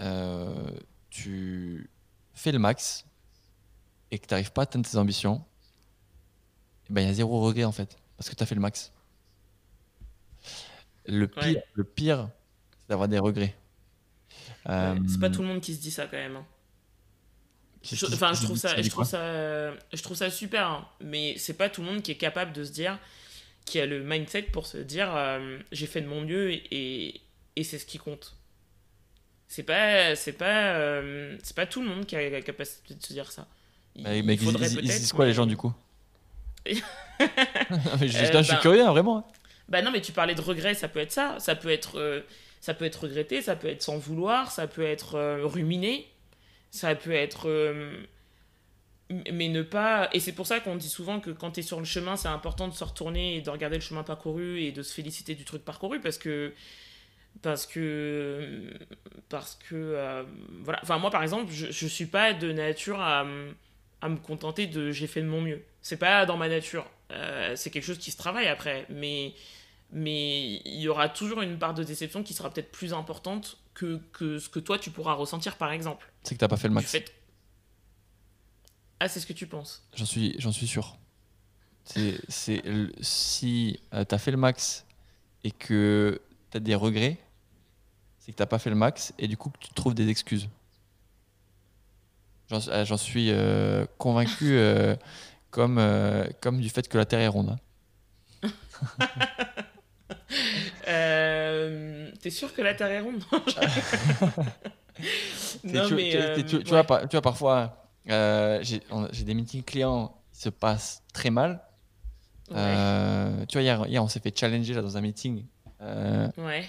tu fais le max et que tu n'arrives pas à atteindre tes ambitions, eh ben, il y a zéro regret en fait, parce que tu as fait le max. Le pire, le pire c'est d'avoir des regrets. c'est pas tout le monde qui se dit ça quand même. Hein. Je, enfin, je trouve ça, je trouve ça, je trouve ça super, hein. mais c'est pas tout le monde qui est capable de se dire, qui a le mindset pour se dire, euh, j'ai fait de mon mieux et, et, c'est ce qui compte. C'est pas, c'est pas, euh, c'est pas tout le monde qui a la capacité de se dire ça. mais ils, disent quoi les gens du coup? *laughs* je, je, suis curieux, hein, vraiment. Bah non, mais tu parlais de regret, ça peut être ça. Ça peut être, euh, ça peut être regretté, ça peut être sans vouloir, ça peut être ruminé. Ça peut être. Euh, mais ne pas. Et c'est pour ça qu'on dit souvent que quand tu es sur le chemin, c'est important de se retourner et de regarder le chemin parcouru et de se féliciter du truc parcouru parce que. Parce que. Parce que. Euh, voilà. Enfin, moi, par exemple, je, je suis pas de nature à, à me contenter de j'ai fait de mon mieux. C'est pas dans ma nature. Euh, c'est quelque chose qui se travaille après. Mais mais il y aura toujours une part de déception qui sera peut-être plus importante que, que, ce que toi tu pourras ressentir par exemple. C'est que t'as pas fait le max. Ah, c'est ce que tu penses J'en suis, j'en suis sûr. C'est, si euh, tu as fait le max et que tu as des regrets, c'est que t'as pas fait le max et du coup que tu trouves des excuses. J'en, euh, suis euh, convaincu comme, comme du fait que la Terre est ronde. Hein. *laughs* Euh, t'es sûr que la Terre est ronde? *laughs* Non, tu, mais. Tu, vois, tu, vois, parfois, euh, j'ai des meetings clients qui se passent très mal. Euh, tu vois, hier, hier on s'est fait challenger là, dans un meeting. ouais.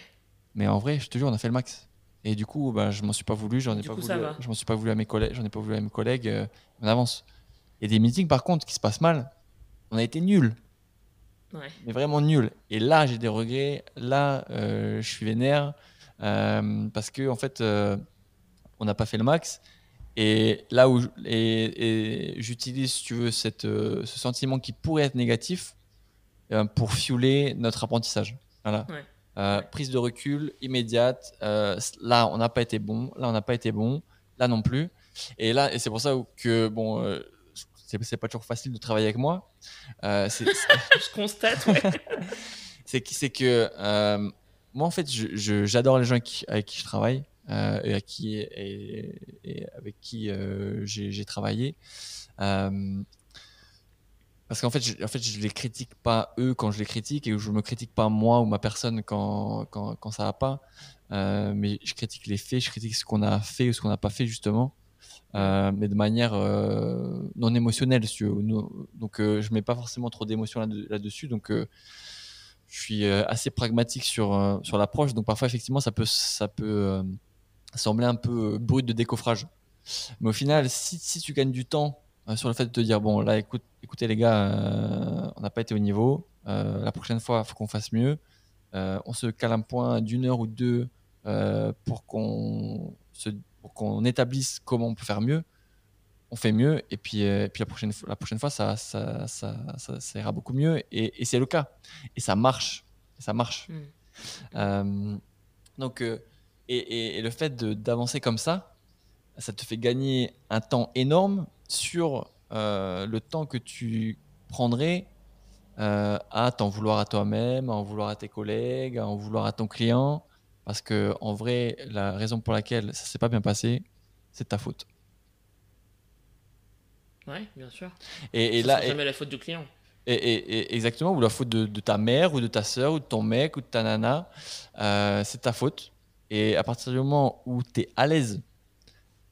Mais en vrai, je te jure, on a fait le max. Et du coup, bah, je m'en suis pas voulu, j'en ai pas voulu. Je m'en suis pas voulu à mes collègues, j'en ai pas voulu à mes collègues. on avance. Et des meetings, par contre, qui se passent mal, on a été nuls. Mais vraiment nul. Et là, j'ai des regrets. Là, euh, je suis vénère euh, parce que en fait, euh, on n'a pas fait le max. Et là où et, j'utilise, si tu veux, cette, ce sentiment qui pourrait être négatif pour fueler notre apprentissage. Voilà. Prise de recul immédiate. là, on n'a pas été bon. Là, on n'a pas été bon. Là non plus. Et là, et c'est pour ça que bon c'est pas toujours facile de travailler avec moi. Euh, *laughs* je constate, ouais. *laughs* c'est que euh, moi, en fait, j'adore les gens avec qui, je travaille euh, et, à qui, et, avec qui j'ai travaillé. Parce qu'en fait, je, en fait, je les critique pas eux quand je les critique et je me critique pas moi ou ma personne quand, quand, quand ça va pas. mais je critique les faits, je critique ce qu'on a fait ou ce qu'on n'a pas fait justement. Euh, mais de manière euh, non émotionnelle. Si donc, euh, je mets pas forcément trop d'émotions là-dessus. donc, je suis assez pragmatique sur, sur l'approche. Donc, parfois, effectivement, ça peut, ça peut sembler un peu brut de décoffrage. Mais au final, si, si tu gagnes du temps sur le fait de te dire bon, là, écoute, écoutez, les gars, on n'a pas été au niveau. la prochaine fois, il faut qu'on fasse mieux. on se cale un point d'une heure ou deux pour qu'on se qu'on établisse comment on peut faire mieux, on fait mieux. Et puis, euh, puis la, prochaine, la prochaine fois, ça, ça, ça, ça, ira beaucoup mieux. Et, et c'est le cas. Et ça marche. ça marche. Euh, donc, euh, et, et, le fait d'avancer comme ça, ça te fait gagner un temps énorme sur le temps que tu prendrais à t'en vouloir à toi-même, à en vouloir à tes collègues, à en vouloir à ton client. Parce que en vrai, la raison pour laquelle ça s'est pas bien passé, c'est ta faute. Ouais, bien sûr. Et, et là, jamais la faute du client. Et, exactement, ou la faute de, ta mère, ou de ta soeur, ou de ton mec, ou de ta nana, euh, c'est ta faute. Et à partir du moment où tu es à l'aise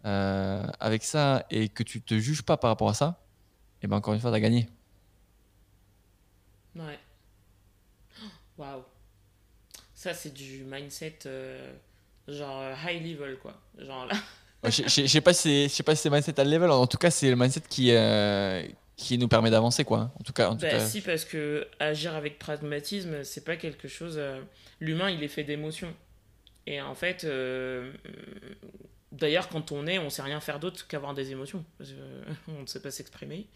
euh, avec ça et que tu te juges pas par rapport à ça, et eh ben encore une fois, tu as gagné. Ouais. *gasps* Waouh. Ça, c'est du mindset euh, genre euh, high level, quoi. Genre là. je sais pas si c'est mindset high level, en tout cas, c'est le mindset qui, euh, qui nous permet d'avancer, quoi. En tout cas, en tout bah, cas. Si, parce que agir avec pragmatisme, c'est pas quelque chose. L'humain, il est fait d'émotions. Et en fait, d'ailleurs, quand on est, on sait rien faire d'autre qu'avoir des émotions. *laughs* on ne sait pas s'exprimer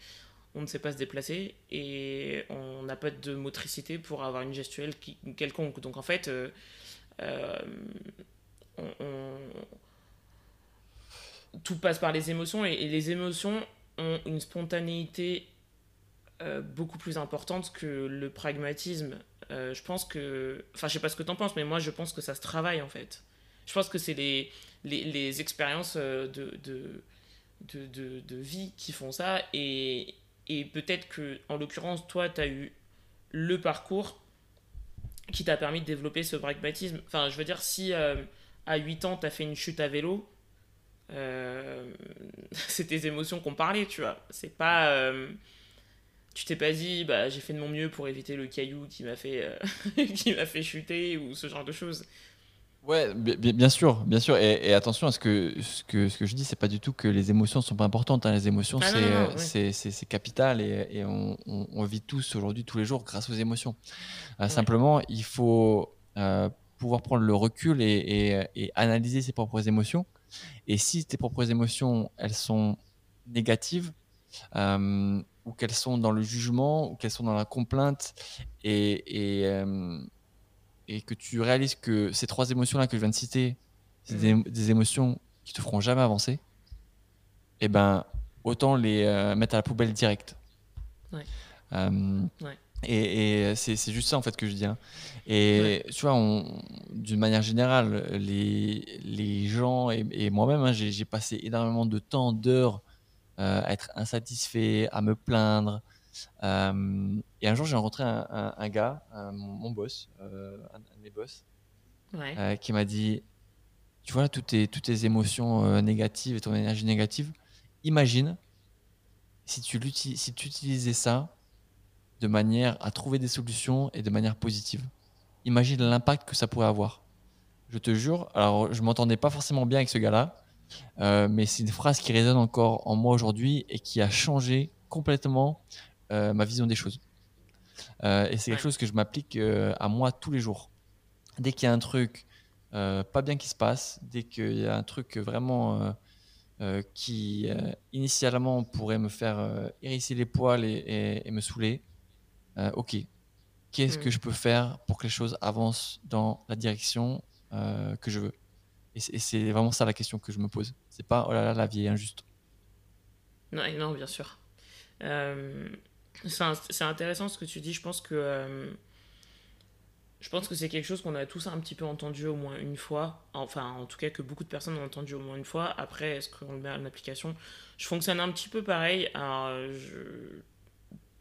on ne sait pas se déplacer et on n'a pas de motricité pour avoir une gestuelle quelconque. Donc en fait, euh, tout passe par les émotions et, les émotions ont une spontanéité beaucoup plus importante que le pragmatisme. je pense que. Enfin, je sais pas ce que tu en penses, mais moi, je pense que ça se travaille en fait. Je pense que c'est les, les, les, expériences de, de, de, de, vie qui font ça. Et, et peut-être que, en l'occurrence, toi, tu as eu le parcours qui t'a permis de développer ce pragmatisme. Enfin, je veux dire, si euh, à 8 ans, tu as fait une chute à vélo, euh, *laughs* c'est tes émotions qu'on parlait, tu vois. C'est pas. Euh, tu t'es pas dit, bah, j'ai fait de mon mieux pour éviter le caillou qui m'a fait, *laughs* qui m'a fait chuter ou ce genre de choses. Ouais, bien sûr, bien sûr. Et, attention à ce que, ce que, ce que je dis, c'est pas du tout que les émotions sont pas importantes. Hein. Les émotions, ah c'est c'est capital et, et on, on, vit tous aujourd'hui, tous les jours, grâce aux émotions. Euh, simplement, il faut euh, pouvoir prendre le recul et, et, analyser ses propres émotions. Et si tes propres émotions, elles sont négatives, euh, ou qu'elles sont dans le jugement, ou qu'elles sont dans la complainte, et, et et que tu réalises que ces trois émotions-là que je viens de citer, c'est des, émotions qui te feront jamais avancer, eh ben autant les euh, mettre à la poubelle direct. Euh, et, c'est juste ça en fait que je dis. Hein. Et tu vois, d'une manière générale, les, les gens et, moi-même, hein, j'ai passé énormément de temps, d'heures euh, à être insatisfait, à me plaindre, euh, et un jour, j'ai rencontré un, gars, mon, boss, euh, un, de mes boss, euh, qui m'a dit Tu vois, toutes tes, toutes tes émotions négatives et ton énergie négative, imagine si tu, si tu utilisais ça de manière à trouver des solutions et de manière positive. Imagine l'impact que ça pourrait avoir. Je te jure, alors je m'entendais pas forcément bien avec ce gars-là, mais c'est une phrase qui résonne encore en moi aujourd'hui et qui a changé complètement euh, ma vision des choses. Euh, et c'est quelque chose que je m'applique euh, à moi tous les jours. Dès qu'il y a un truc pas bien qui se passe, dès qu'il y a un truc vraiment qui initialement pourrait me faire hérisser les poils et, me saouler, ok, qu'est-ce que hmm. je peux faire pour que les choses avancent dans la direction que je veux? Et c'est vraiment ça la question que je me pose. C'est pas oh là là, la vie est injuste. Non, non bien sûr. C'est intéressant ce que tu dis. Je pense que euh, je pense que c'est quelque chose qu'on a tous un petit peu entendu au moins une fois. Enfin, en tout cas, que beaucoup de personnes ont entendu au moins une fois. Après, est-ce qu'on le met en application? Je fonctionne un petit peu pareil.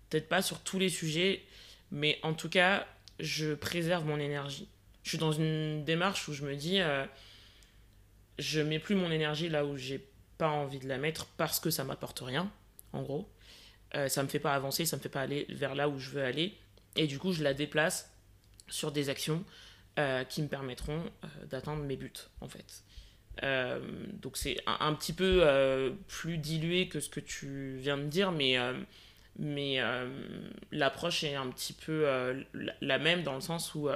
peut-être pas sur tous les sujets, mais en tout cas, je préserve mon énergie. Je suis dans une démarche où je me dis, euh, je mets plus mon énergie là où j'ai pas envie de la mettre parce que ça m'apporte rien, en gros. Euh, ça me fait pas avancer, ça me fait pas aller vers là où je veux aller. Et du coup, je la déplace sur des actions euh, qui me permettront euh, d'atteindre mes buts, en fait. donc c'est un, petit peu plus dilué que ce que tu viens de dire, mais, mais l'approche est un petit peu la même dans le sens où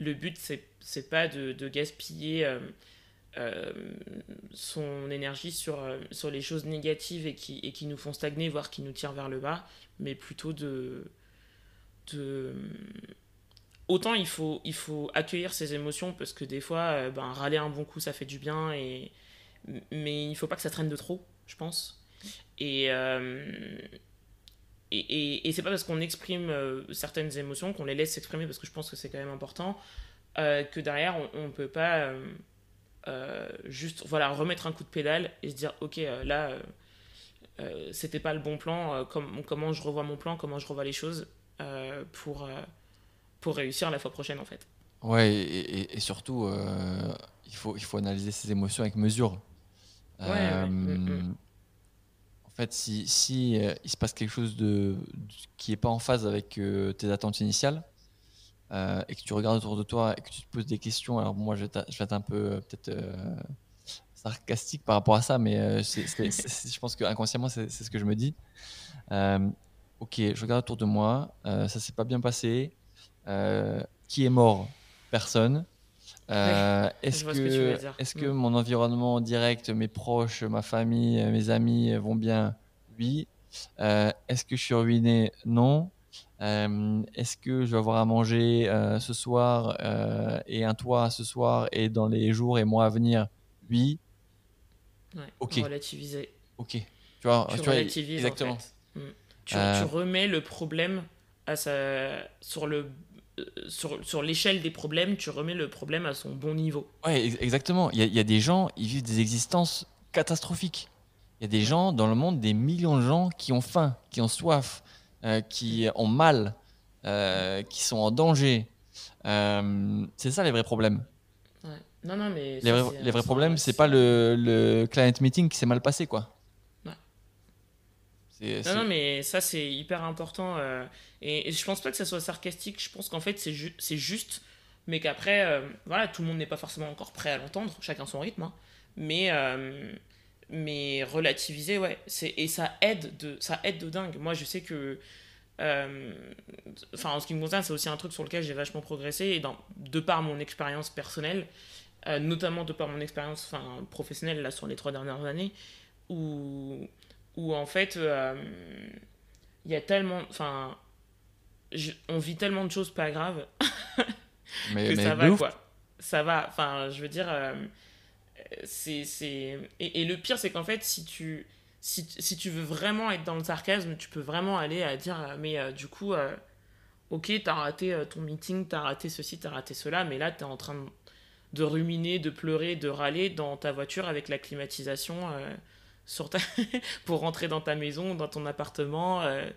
le but, c'est pas de gaspiller euh, son énergie sur, euh, sur les choses négatives et qui, et qui nous font stagner, voire qui nous tirent vers le bas, mais plutôt de... de autant il faut, il faut accueillir ses émotions parce que des fois, euh, ben, râler un bon coup, ça fait du bien, et... mais il faut pas que ça traîne de trop, je pense. Et, et, et, c'est pas parce qu'on exprime certaines émotions qu'on les laisse s'exprimer parce que je pense que c'est quand même important que derrière on, on peut pas euh, juste voilà remettre un coup de pédale et se dire ok euh, là euh, c'était pas le bon plan comment je revois mon plan comment je revois les choses pour pour réussir la fois prochaine en fait ouais et, surtout il faut il faut analyser ses émotions avec mesure ouais, mm. en fait si, si il se passe quelque chose de, qui est pas en phase avec tes attentes initiales euh, et que tu regardes autour de toi et que tu te poses des questions, alors moi je vais être un peu euh, peut-être euh, sarcastique par rapport à ça, mais *laughs* je pense que inconsciemment c'est ce que je me dis. ok, je regarde autour de moi, ça s'est pas bien passé. qui est mort? Personne. *laughs* est-ce que, est que mm. mon environnement direct, mes proches, ma famille, mes amis vont bien? Oui. est-ce que je suis ruiné? Non. Est-ce que je vais avoir à manger ce soir et un toit ce soir et dans les jours et mois à venir? Oui. Ouais, ok. Relativiser. Ok. Tu vois, tu, relativises, exactement. Mm. Tu, tu, remets le problème à sa... sur le sur, sur l'échelle des problèmes, tu remets le problème à son bon niveau. Ouais, exactement. Il y, a, il y, a des gens, ils vivent des existences catastrophiques. Il y a des gens dans le monde, des millions de gens qui ont faim, qui ont soif, euh, qui ont mal, euh, qui sont en danger. Euh, c'est ça les vrais problèmes. Ouais. Non, non, mais les, vrais, les vrais problèmes, c'est pas le, le, client meeting qui s'est mal passé, quoi. Non, non, mais ça, c'est hyper important. Euh, et, je pense pas que ça soit sarcastique. Je pense qu'en fait, c'est ju juste, mais qu'après, voilà, tout le monde n'est pas forcément encore prêt à l'entendre, chacun son rythme. Hein. Mais, mais relativiser, ouais. Et ça aide, de, ça aide de dingue. Moi, je sais que. Enfin, en ce qui me concerne, c'est aussi un truc sur lequel j'ai vachement progressé. Et dans, de par mon expérience personnelle, notamment de par mon expérience professionnelle là, sur les trois dernières années, où où en fait, euh, il y a tellement. Enfin, on vit tellement de choses pas graves *laughs* mais, que ça va, quoi. Ça va. Enfin, je veux dire. Euh, c'est. Et, et, le pire, c'est qu'en fait, si tu. Si, si, tu veux vraiment être dans le sarcasme, tu peux vraiment aller à dire euh, mais du coup, ok, t'as raté ton meeting, t'as raté ceci, t'as raté cela, mais là, t'es en train de, de, ruminer, de pleurer, de râler dans ta voiture avec la climatisation sur ta... *laughs* pour rentrer dans ta maison, dans ton appartement, euh,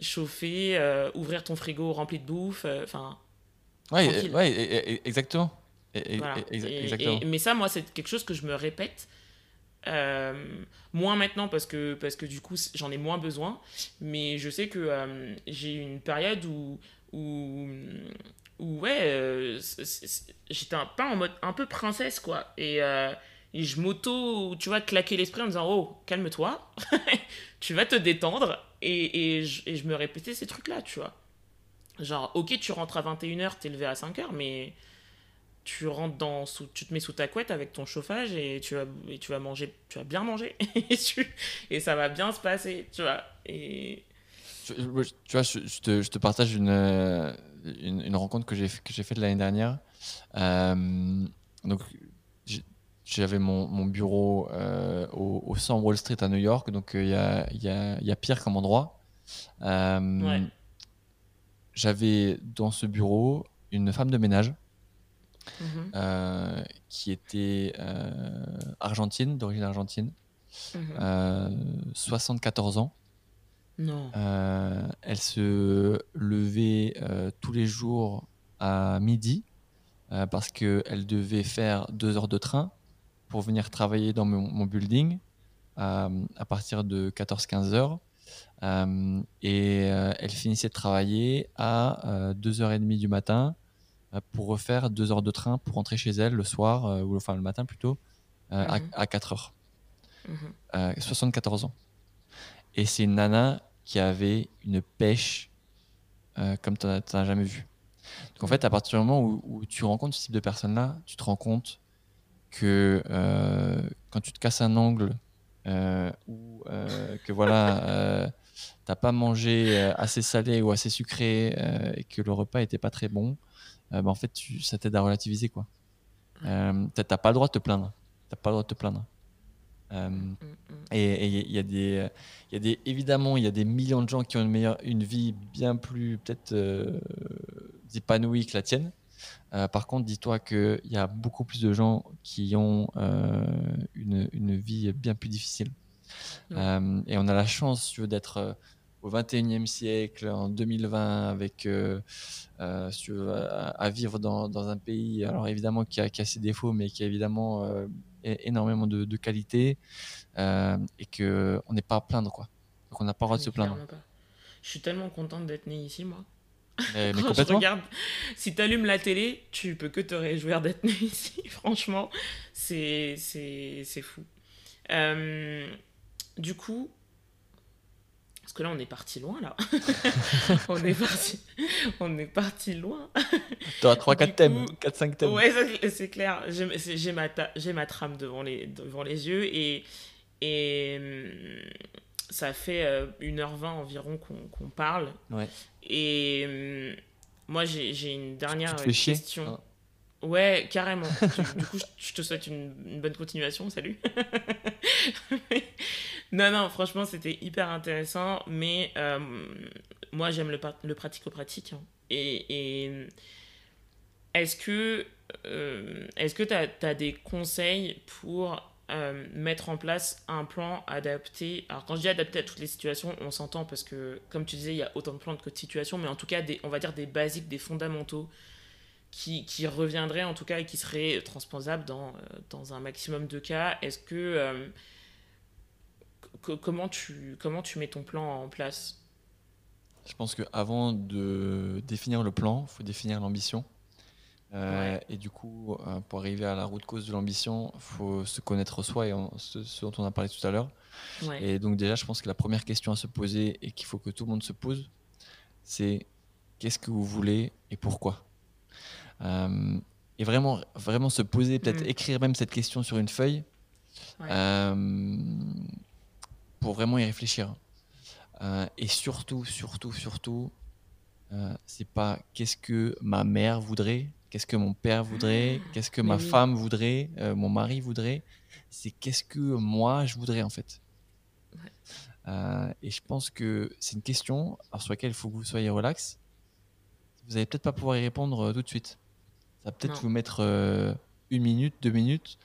chauffer, euh, ouvrir ton frigo rempli de bouffe, euh, enfin. ouais, ouais, exactement. Mais ça, moi, c'est quelque chose que je me répète. moins maintenant parce que, parce que du coup, j'en ai moins besoin. Mais je sais que j'ai eu une période où, où, où ouais, j'étais un, pas en mode un peu princesse, quoi. Et et je m'auto, tu vois, claquer l'esprit en me disant Oh, calme-toi, *laughs* tu vas te détendre. Et, et, je, et, je, me répétais ces trucs-là, tu vois. Genre, ok, tu rentres à 21h, t'es levé à 5h, mais tu rentres dans, sous, tu te mets sous ta couette avec ton chauffage et tu vas, et tu vas manger, tu vas bien manger. *laughs* et, et ça va bien se passer, tu vois. Et. Tu, vois, je, te, je te, partage une, une, une rencontre que j'ai faite l'année dernière. Euh, donc, j'avais mon, mon, bureau euh, au, au 100 Wall Street à New York, donc il euh, y, y, a, y, a, pire comme endroit. J'avais dans ce bureau une femme de ménage mhm. qui était argentine, d'origine argentine, 74 mhm. ans. Non. elle se levait tous les jours à midi parce qu'elle devait faire deux heures de train pour venir travailler dans mon, building euh, à partir de 14-15 heures. Euh, et euh, elle finissait de travailler à 2h30 du matin pour refaire 2 heures de train pour rentrer chez elle le soir, ou enfin le matin plutôt, à, 4 mhm. heures. 74 mhm. ans. Et c'est une nana qui avait une pêche comme tu n'as jamais vu. Donc en fait, à partir du moment où, où tu rencontres ce type de personnes-là, tu te rends compte que euh, quand tu te casses un ongle euh, ou euh, que voilà, t'as pas mangé assez salé ou assez sucré et que le repas était pas très bon, bah, en fait, tu, ça t'aide à relativiser quoi. t'as pas le droit de te plaindre. T'as pas le droit de te plaindre. Mm, mm. et il y, a des, il y a des, évidemment, il y a des millions de gens qui ont une meilleure, une vie bien plus peut-être épanouie que la tienne. Euh, par contre, dis-toi qu'il y a beaucoup plus de gens qui ont euh, une, une, vie bien plus difficile. Euh, et on a la chance d'être au 21e siècle, en 2020, avec, à, à, vivre dans, dans, un pays, alors évidemment qui a, qui a, ses défauts, mais qui a évidemment énormément de, de qualité, et qu'on n'est pas à plaindre. Quoi. Donc on n'a pas le droit de se plaindre. Je suis tellement contente d'être née ici, moi. Mais, *laughs* je regarde, si tu allumes la télé, tu peux que te réjouir d'être *laughs* né ici. Franchement, c'est fou. Euh, du coup, que là, on est parti loin, là. *laughs* on, est parti, on est parti loin. Tu as 3-4 thèmes, 4-5 thèmes. Ouais, c'est clair. J'ai ma, ma trame devant les, devant les yeux et, et ça fait 1h20 environ qu'on parle. Ouais. Et moi, j'ai une dernière question. Chier Ouais, carrément. *laughs* du coup, je te souhaite une, bonne continuation. Salut. *laughs* non, non, franchement, c'était hyper intéressant. Mais euh, moi, j'aime le, le pratico-pratique. Hein. Et, et est-ce que euh, est-ce que tu as, des conseils pour euh, mettre en place un plan adapté? Alors, quand je dis adapté à toutes les situations, on s'entend parce que, comme tu disais, il y a autant de plans que de situations, mais en tout cas, des, on va dire des basiques, des fondamentaux qui, qui reviendrait en tout cas et qui serait transposable dans, euh, dans un maximum de cas. Est-ce que, euh, comment, tu, comment tu mets ton plan en place? Je pense qu'avant de définir le plan, il faut définir l'ambition. Euh, et du coup, pour arriver à la route cause de l'ambition, il faut se connaître soi et ce, dont on a parlé tout à l'heure. Et donc déjà, je pense que la première question à se poser et qu'il faut que tout le monde se pose, c'est qu'est-ce que vous voulez et pourquoi? Euh, et vraiment, vraiment se poser, peut-être mm. écrire même cette question sur une feuille euh, pour vraiment y réfléchir. Euh, et surtout, surtout, surtout, c'est pas qu'est-ce que ma mère voudrait, qu'est-ce que mon père voudrait, ah, qu'est-ce que ma femme voudrait, mon mari voudrait. C'est qu'est-ce que moi je voudrais en fait. et je pense que c'est une question sur laquelle il faut que vous soyez relax. Vous n'allez peut-être pas pouvoir y répondre tout de suite. Ça va peut-être vous mettre euh, une minute, deux minutes,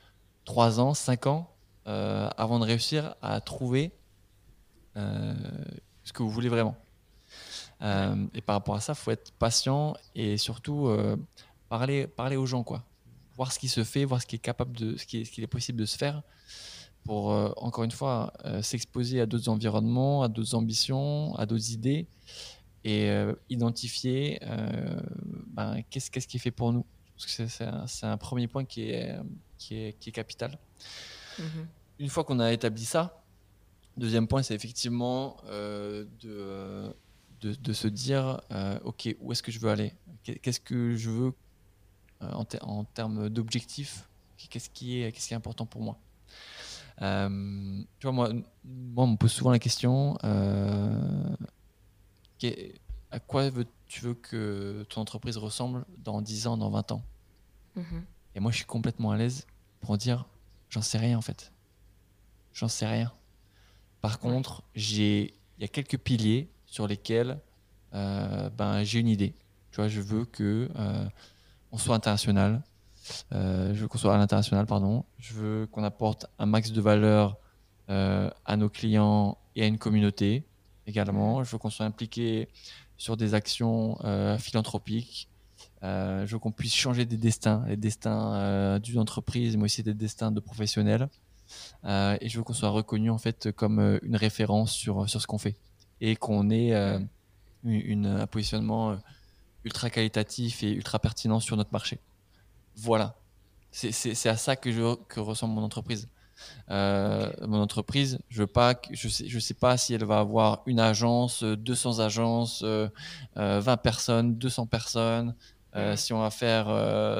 trois ans, cinq ans euh, avant de réussir à trouver euh, ce que vous voulez vraiment. et par rapport à ça, il faut être patient et surtout parler, parler aux gens, quoi. Voir ce qui se fait, voir ce qui est capable de, ce qui est, ce qui est possible de se faire pour encore une fois s'exposer à d'autres environnements, à d'autres ambitions, à d'autres idées et identifier ben, qu'est-ce, qu'est-ce qui est fait pour nous. C'est un, premier point qui est, qui est, qui est capital. Mhm. Une fois qu'on a établi ça, deuxième point, c'est effectivement euh, de, de, de, se dire, euh, OK, où est-ce que je veux aller? Qu'est-ce que je veux euh, en, en, termes d'objectifs? Qu'est-ce qui, est, qu'est-ce qui est important pour moi? Tu vois, moi, moi, on me pose souvent la question, à quoi veux, tu veux que ton entreprise ressemble dans 10 ans, dans 20 ans Mhm. Et moi, je suis complètement à l'aise pour dire, j'en sais rien en fait. J'en sais rien. Par contre, j'ai, il y a quelques piliers sur lesquels euh, ben, j'ai une idée. Tu vois, je veux que euh, on soit international. Euh, je veux qu'on soit à l'international, pardon. Je veux qu'on apporte un max de valeur à nos clients et à une communauté également. Mhm. Je veux qu'on soit impliqué sur des actions philanthropiques, euh, je veux qu'on puisse changer des destins, les destins euh, d'une entreprise, mais aussi des destins de professionnels. Euh, et je veux qu'on soit reconnu en fait comme une référence sur, sur ce qu'on fait et qu'on ait une, un positionnement ultra qualitatif et ultra pertinent sur notre marché. Voilà. C'est à ça que, je, que ressemble mon entreprise. Mon entreprise, je veux pas, je sais, je sais pas si elle va avoir une agence, 200 agences, 20 personnes, 200 personnes, euh, si on va faire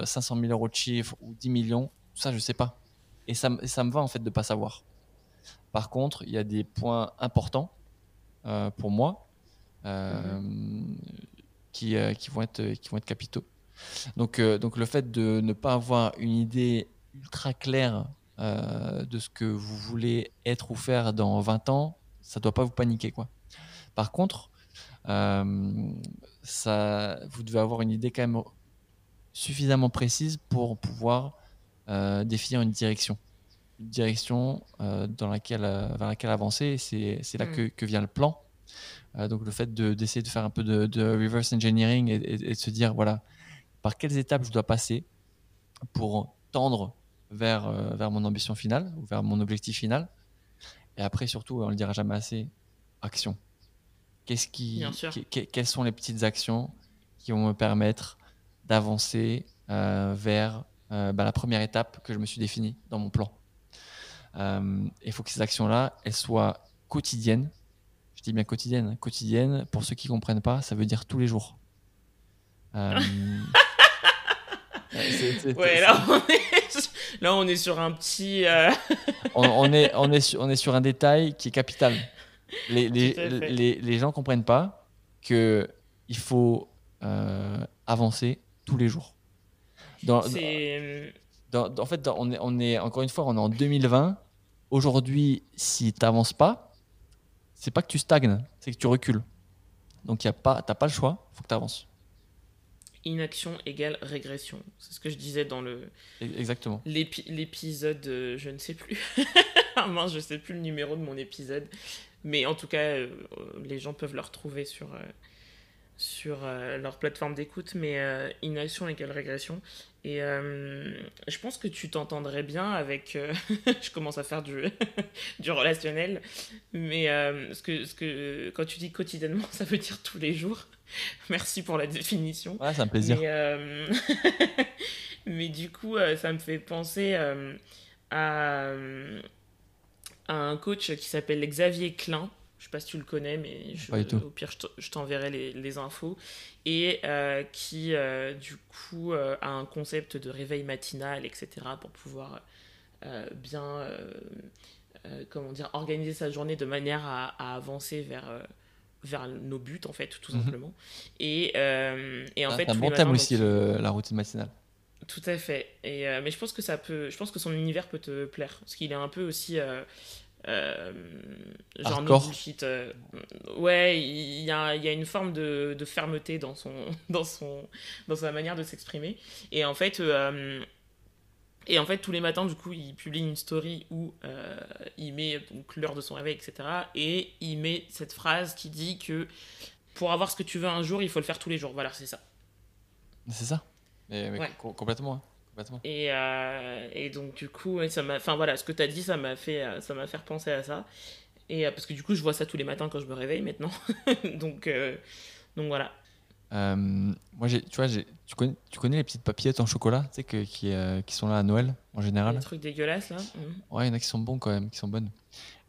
500 euh, 000 euros de chiffre ou 10 millions, ça, je sais pas. Et ça, ça me va en fait de pas savoir. Par contre, il y a des points importants euh, pour moi mhm. qui, qui, vont être, qui vont être capitaux. Donc, donc le fait de ne pas avoir une idée ultra claire de ce que vous voulez être ou faire dans 20 ans, ça ne doit pas vous paniquer. Quoi. Par contre, ça, vous devez avoir une idée quand même suffisamment précise pour pouvoir euh, définir une direction. Une direction euh, dans laquelle, euh, vers laquelle avancer. C'est là hmm. que, vient le plan. donc le fait d'essayer de, faire un peu de, reverse engineering et, de se dire, voilà, par quelles étapes je dois passer pour tendre vers, vers mon ambition finale ou vers mon objectif final. Et après, surtout, on ne le dira jamais assez, action. Qu'est-ce qui, quelles sont les petites actions qui vont me permettre d'avancer euh, vers euh, bah, la première étape que je me suis définie dans mon plan? Euh, il faut que ces actions-là, elles soient quotidiennes. Je dis bien quotidiennes. Quotidiennes, pour ceux qui ne comprennent pas, ça veut dire tous les jours. *laughs* ouais, là on, est, là on, est, sur un petit. on, est, on, est sur, on est sur un détail qui est capital. les, les, les, les, gens comprennent pas que il faut euh, avancer tous les jours. Dans, dans, en fait, on, est, on est, encore une fois, on est en 2020. Aujourd'hui, si tu n'avances pas, c'est pas que tu stagnes, c'est que tu recules. Donc, tu n'as pas, pas le choix, il faut que tu avances. Inaction égale régression. C'est ce que je disais dans le. Exactement. L'épisode, euh, je ne sais plus. *laughs* Mince, je ne sais plus le numéro de mon épisode. Mais en tout cas, euh, les gens peuvent le retrouver sur, sur euh, leur plateforme d'écoute, mais inaction égale régression. Et euh, je pense que tu t'entendrais bien avec. *laughs* je commence à faire du, *laughs* du relationnel, mais ce que, ce que, quand tu dis quotidiennement, *laughs* ça veut dire tous les jours. Merci pour la définition. Ouais, c'est un plaisir. Mais, mais, du coup, ça me fait penser à, à un coach qui s'appelle Xavier Klein je sais pas si tu le connais, mais au pire, je t'enverrai les, les, infos. Et euh, qui, euh, du coup, euh, a un concept de réveil matinal, etc., pour pouvoir bien, comment dire, organiser sa journée de manière à, avancer vers vers nos buts en fait tout mhm. simplement et, et en ah, fait un bon thème aussi la routine matinale tout à fait et mais je pense que ça peut je pense que son univers peut te plaire parce qu'il est un peu aussi euh, genre no bullshit. Euh, ouais, il y a, y a, une forme de, de, fermeté dans, son, *laughs* dans, son, dans sa manière de s'exprimer. Et en fait. Euh, et en fait, tous les matins, du coup, il publie une story où il met l'heure de son réveil, etc. Et il met cette phrase qui dit que pour avoir ce que tu veux un jour, il faut le faire tous les jours. Voilà, c'est ça. C'est ça. Mais, complètement. Hein. Et, euh, et, donc, du coup, ça m'a. Enfin, voilà, ce que tu as dit, ça m'a fait, euh, ça m'a fait penser à ça. Et euh, parce que du coup, je vois ça tous les matins quand je me réveille maintenant. *laughs* donc, donc, voilà. moi, tu vois, tu connais, tu connais les petites papillettes en chocolat, tu sais, que, qui, qui sont là à Noël, en général? Les trucs dégueulasses, là mmh. Ouais, il y en a qui sont bons quand même, qui sont bonnes.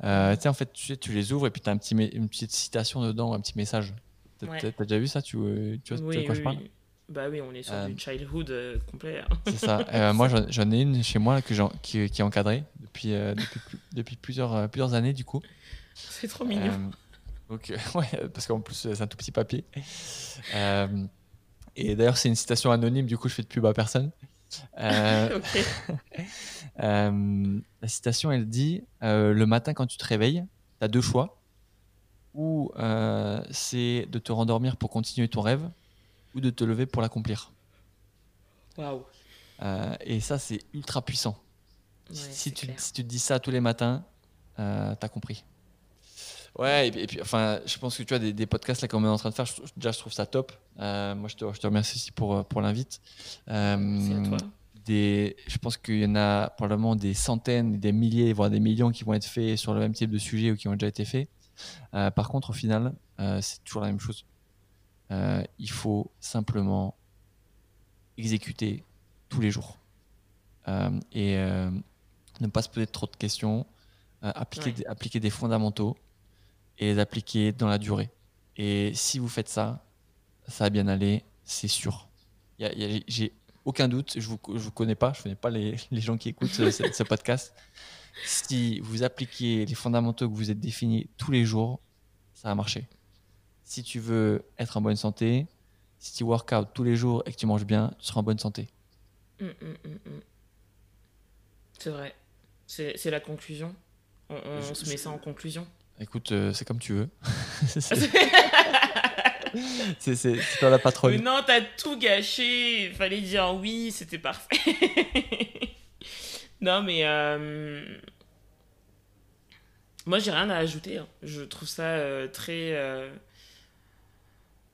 tu sais, en fait, tu, tu les ouvres et puis tu as un petit, une petite citation dedans, un petit message. Tu as, déjà vu ça? Tu, tu vois de quoi je parle? Bah oui, on est sur du euh, childhood euh, complet. Hein. C'est ça. *laughs* Euh, moi, j'en ai une chez moi que qui, qui, est encadrée depuis, depuis, depuis, plusieurs, plusieurs années, du coup. C'est trop mignon. donc, *laughs* ouais, parce qu'en plus, c'est un tout petit papier. et d'ailleurs, c'est une citation anonyme, du coup, je fais de pub à personne. *laughs* la citation, elle dit Le matin, quand tu te réveilles, tu as deux choix. Ou c'est de te rendormir pour continuer ton rêve, ou de te lever pour l'accomplir. Waouh. Euh, et ça, c'est ultra puissant. si, tu, si, tu, te dis ça tous les matins, euh, t'as compris. Ouais, et puis, enfin, je pense que tu as des, podcasts là qu'on est en train de faire. déjà, je trouve ça top. Euh, moi, je te, je te, remercie aussi pour, pour l'invite. Euh, des, je pense qu'il y en a probablement des centaines, des milliers, voire des millions qui vont être faits sur le même type de sujet ou qui ont déjà été faits. par contre, au final, c'est toujours la même chose. Euh, il faut simplement exécuter tous les jours. Euh, et euh, ne pas se poser trop de questions, appliquer, appliquer des fondamentaux et les appliquer dans la durée. Et si vous faites ça, ça va bien aller, c'est sûr. J'ai aucun doute, je ne vous, je vous connais pas, je ne connais pas les, *laughs* les gens qui écoutent ce, ce, podcast. Si vous appliquez les fondamentaux que vous êtes définis tous les jours, ça va marcher si tu veux être en bonne santé, si tu work out tous les jours et que tu manges bien, tu seras en bonne santé. Hum, hum, hum, c'est vrai. C'est la conclusion. On, se met ça en conclusion. Écoute, euh, c'est comme tu veux. *laughs* *laughs* c'est toi la patronne. Mais non, t'as tout gâché. Il fallait dire oui, c'était parfait. *laughs* non, mais. Euh, moi, j'ai rien à ajouter. Hein. Je trouve ça euh, très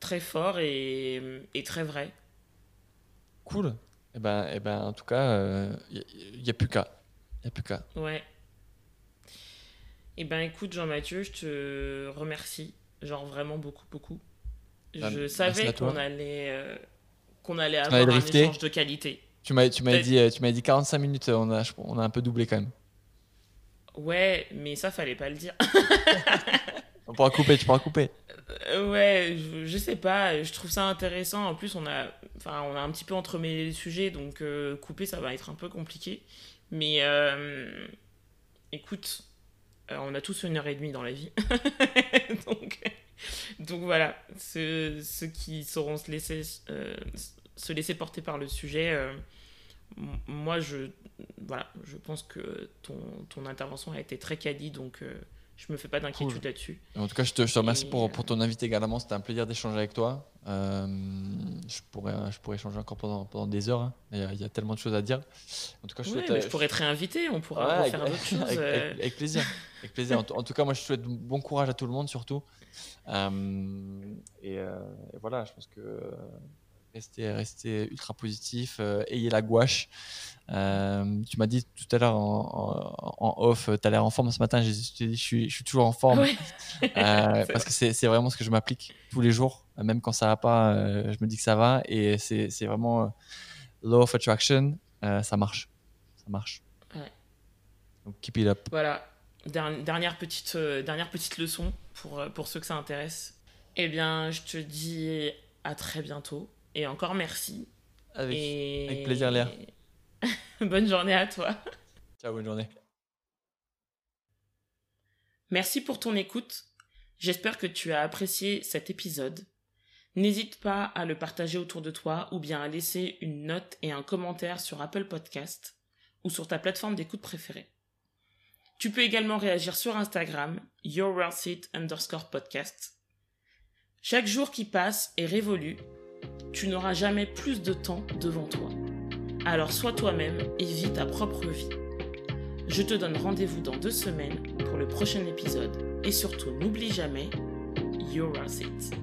très fort et, et très vrai. Cool. Et eh ben, eh ben, en tout cas, il euh, n'y a, plus qu'à. Il a plus qu'à. Ouais. Et eh ben, écoute, Jean-Mathieu, je te remercie. Genre vraiment beaucoup, beaucoup. Bah, je savais qu'on allait, euh, qu'on allait avoir un échange de qualité. Tu m'as, tu m'as dit, euh, tu m'as dit 45 minutes. On a, on a un peu doublé quand même. Ouais, mais ça fallait pas le dire. *laughs* on pourra couper, tu pourras couper. Euh, ouais, je, sais pas, je trouve ça intéressant. En plus, on a, on a un petit peu entremêlé les sujets, donc euh, couper, ça va être un peu compliqué. Mais euh, écoute, on a tous une heure et demie dans la vie. *laughs* donc, voilà, ceux, ceux, qui sauront se laisser, se laisser porter par le sujet, moi je, voilà, je pense que ton, ton intervention a été très quali, donc je me fais pas d'inquiétude là-dessus. En tout cas, je te, je te remercie pour, pour, ton invité également. C'était un plaisir d'échanger avec toi. Euh, je, pourrais, je pourrais échanger encore pendant, pendant des heures. Hein. Il, y a, tellement de choses à dire. En tout cas, je, souhaite, je pourrais te réinviter. On pourra faire d'autres choses. Avec, plaisir. avec plaisir. En, tout cas, moi, je souhaite bon courage à tout le monde, surtout. Euh, et, et, voilà, je pense que restez, restez ultra positif, euh, ayez la gouache. Euh, tu m'as dit tout à l'heure en, off, tu as l'air en forme ce matin. Je, je, suis, je suis toujours en forme euh, *laughs* parce que c'est vraiment ce que je m'applique tous les jours. Même quand ça va pas, je me dis que ça va. Et c'est vraiment law of attraction. ça marche. Ça marche. Donc keep it up. Voilà. Dernière petite, dernière petite leçon pour, pour ceux que ça intéresse. Eh bien, je te dis à très bientôt et encore merci. Avec, plaisir, Léa. *laughs* bonne journée à toi. Ciao, bonne journée. Merci pour ton écoute. J'espère que tu as apprécié cet épisode. N'hésite pas à le partager autour de toi ou bien à laisser une note et un commentaire sur Apple Podcast ou sur ta plateforme d'écoute préférée. Tu peux également réagir sur Instagram, YourWorldSeat underscore podcast. Chaque jour qui passe est révolu tu n'auras jamais plus de temps devant toi. Alors sois toi-même et vis ta propre vie. Je te donne rendez-vous dans deux semaines pour le prochain épisode. Et surtout, n'oublie jamais, you're it.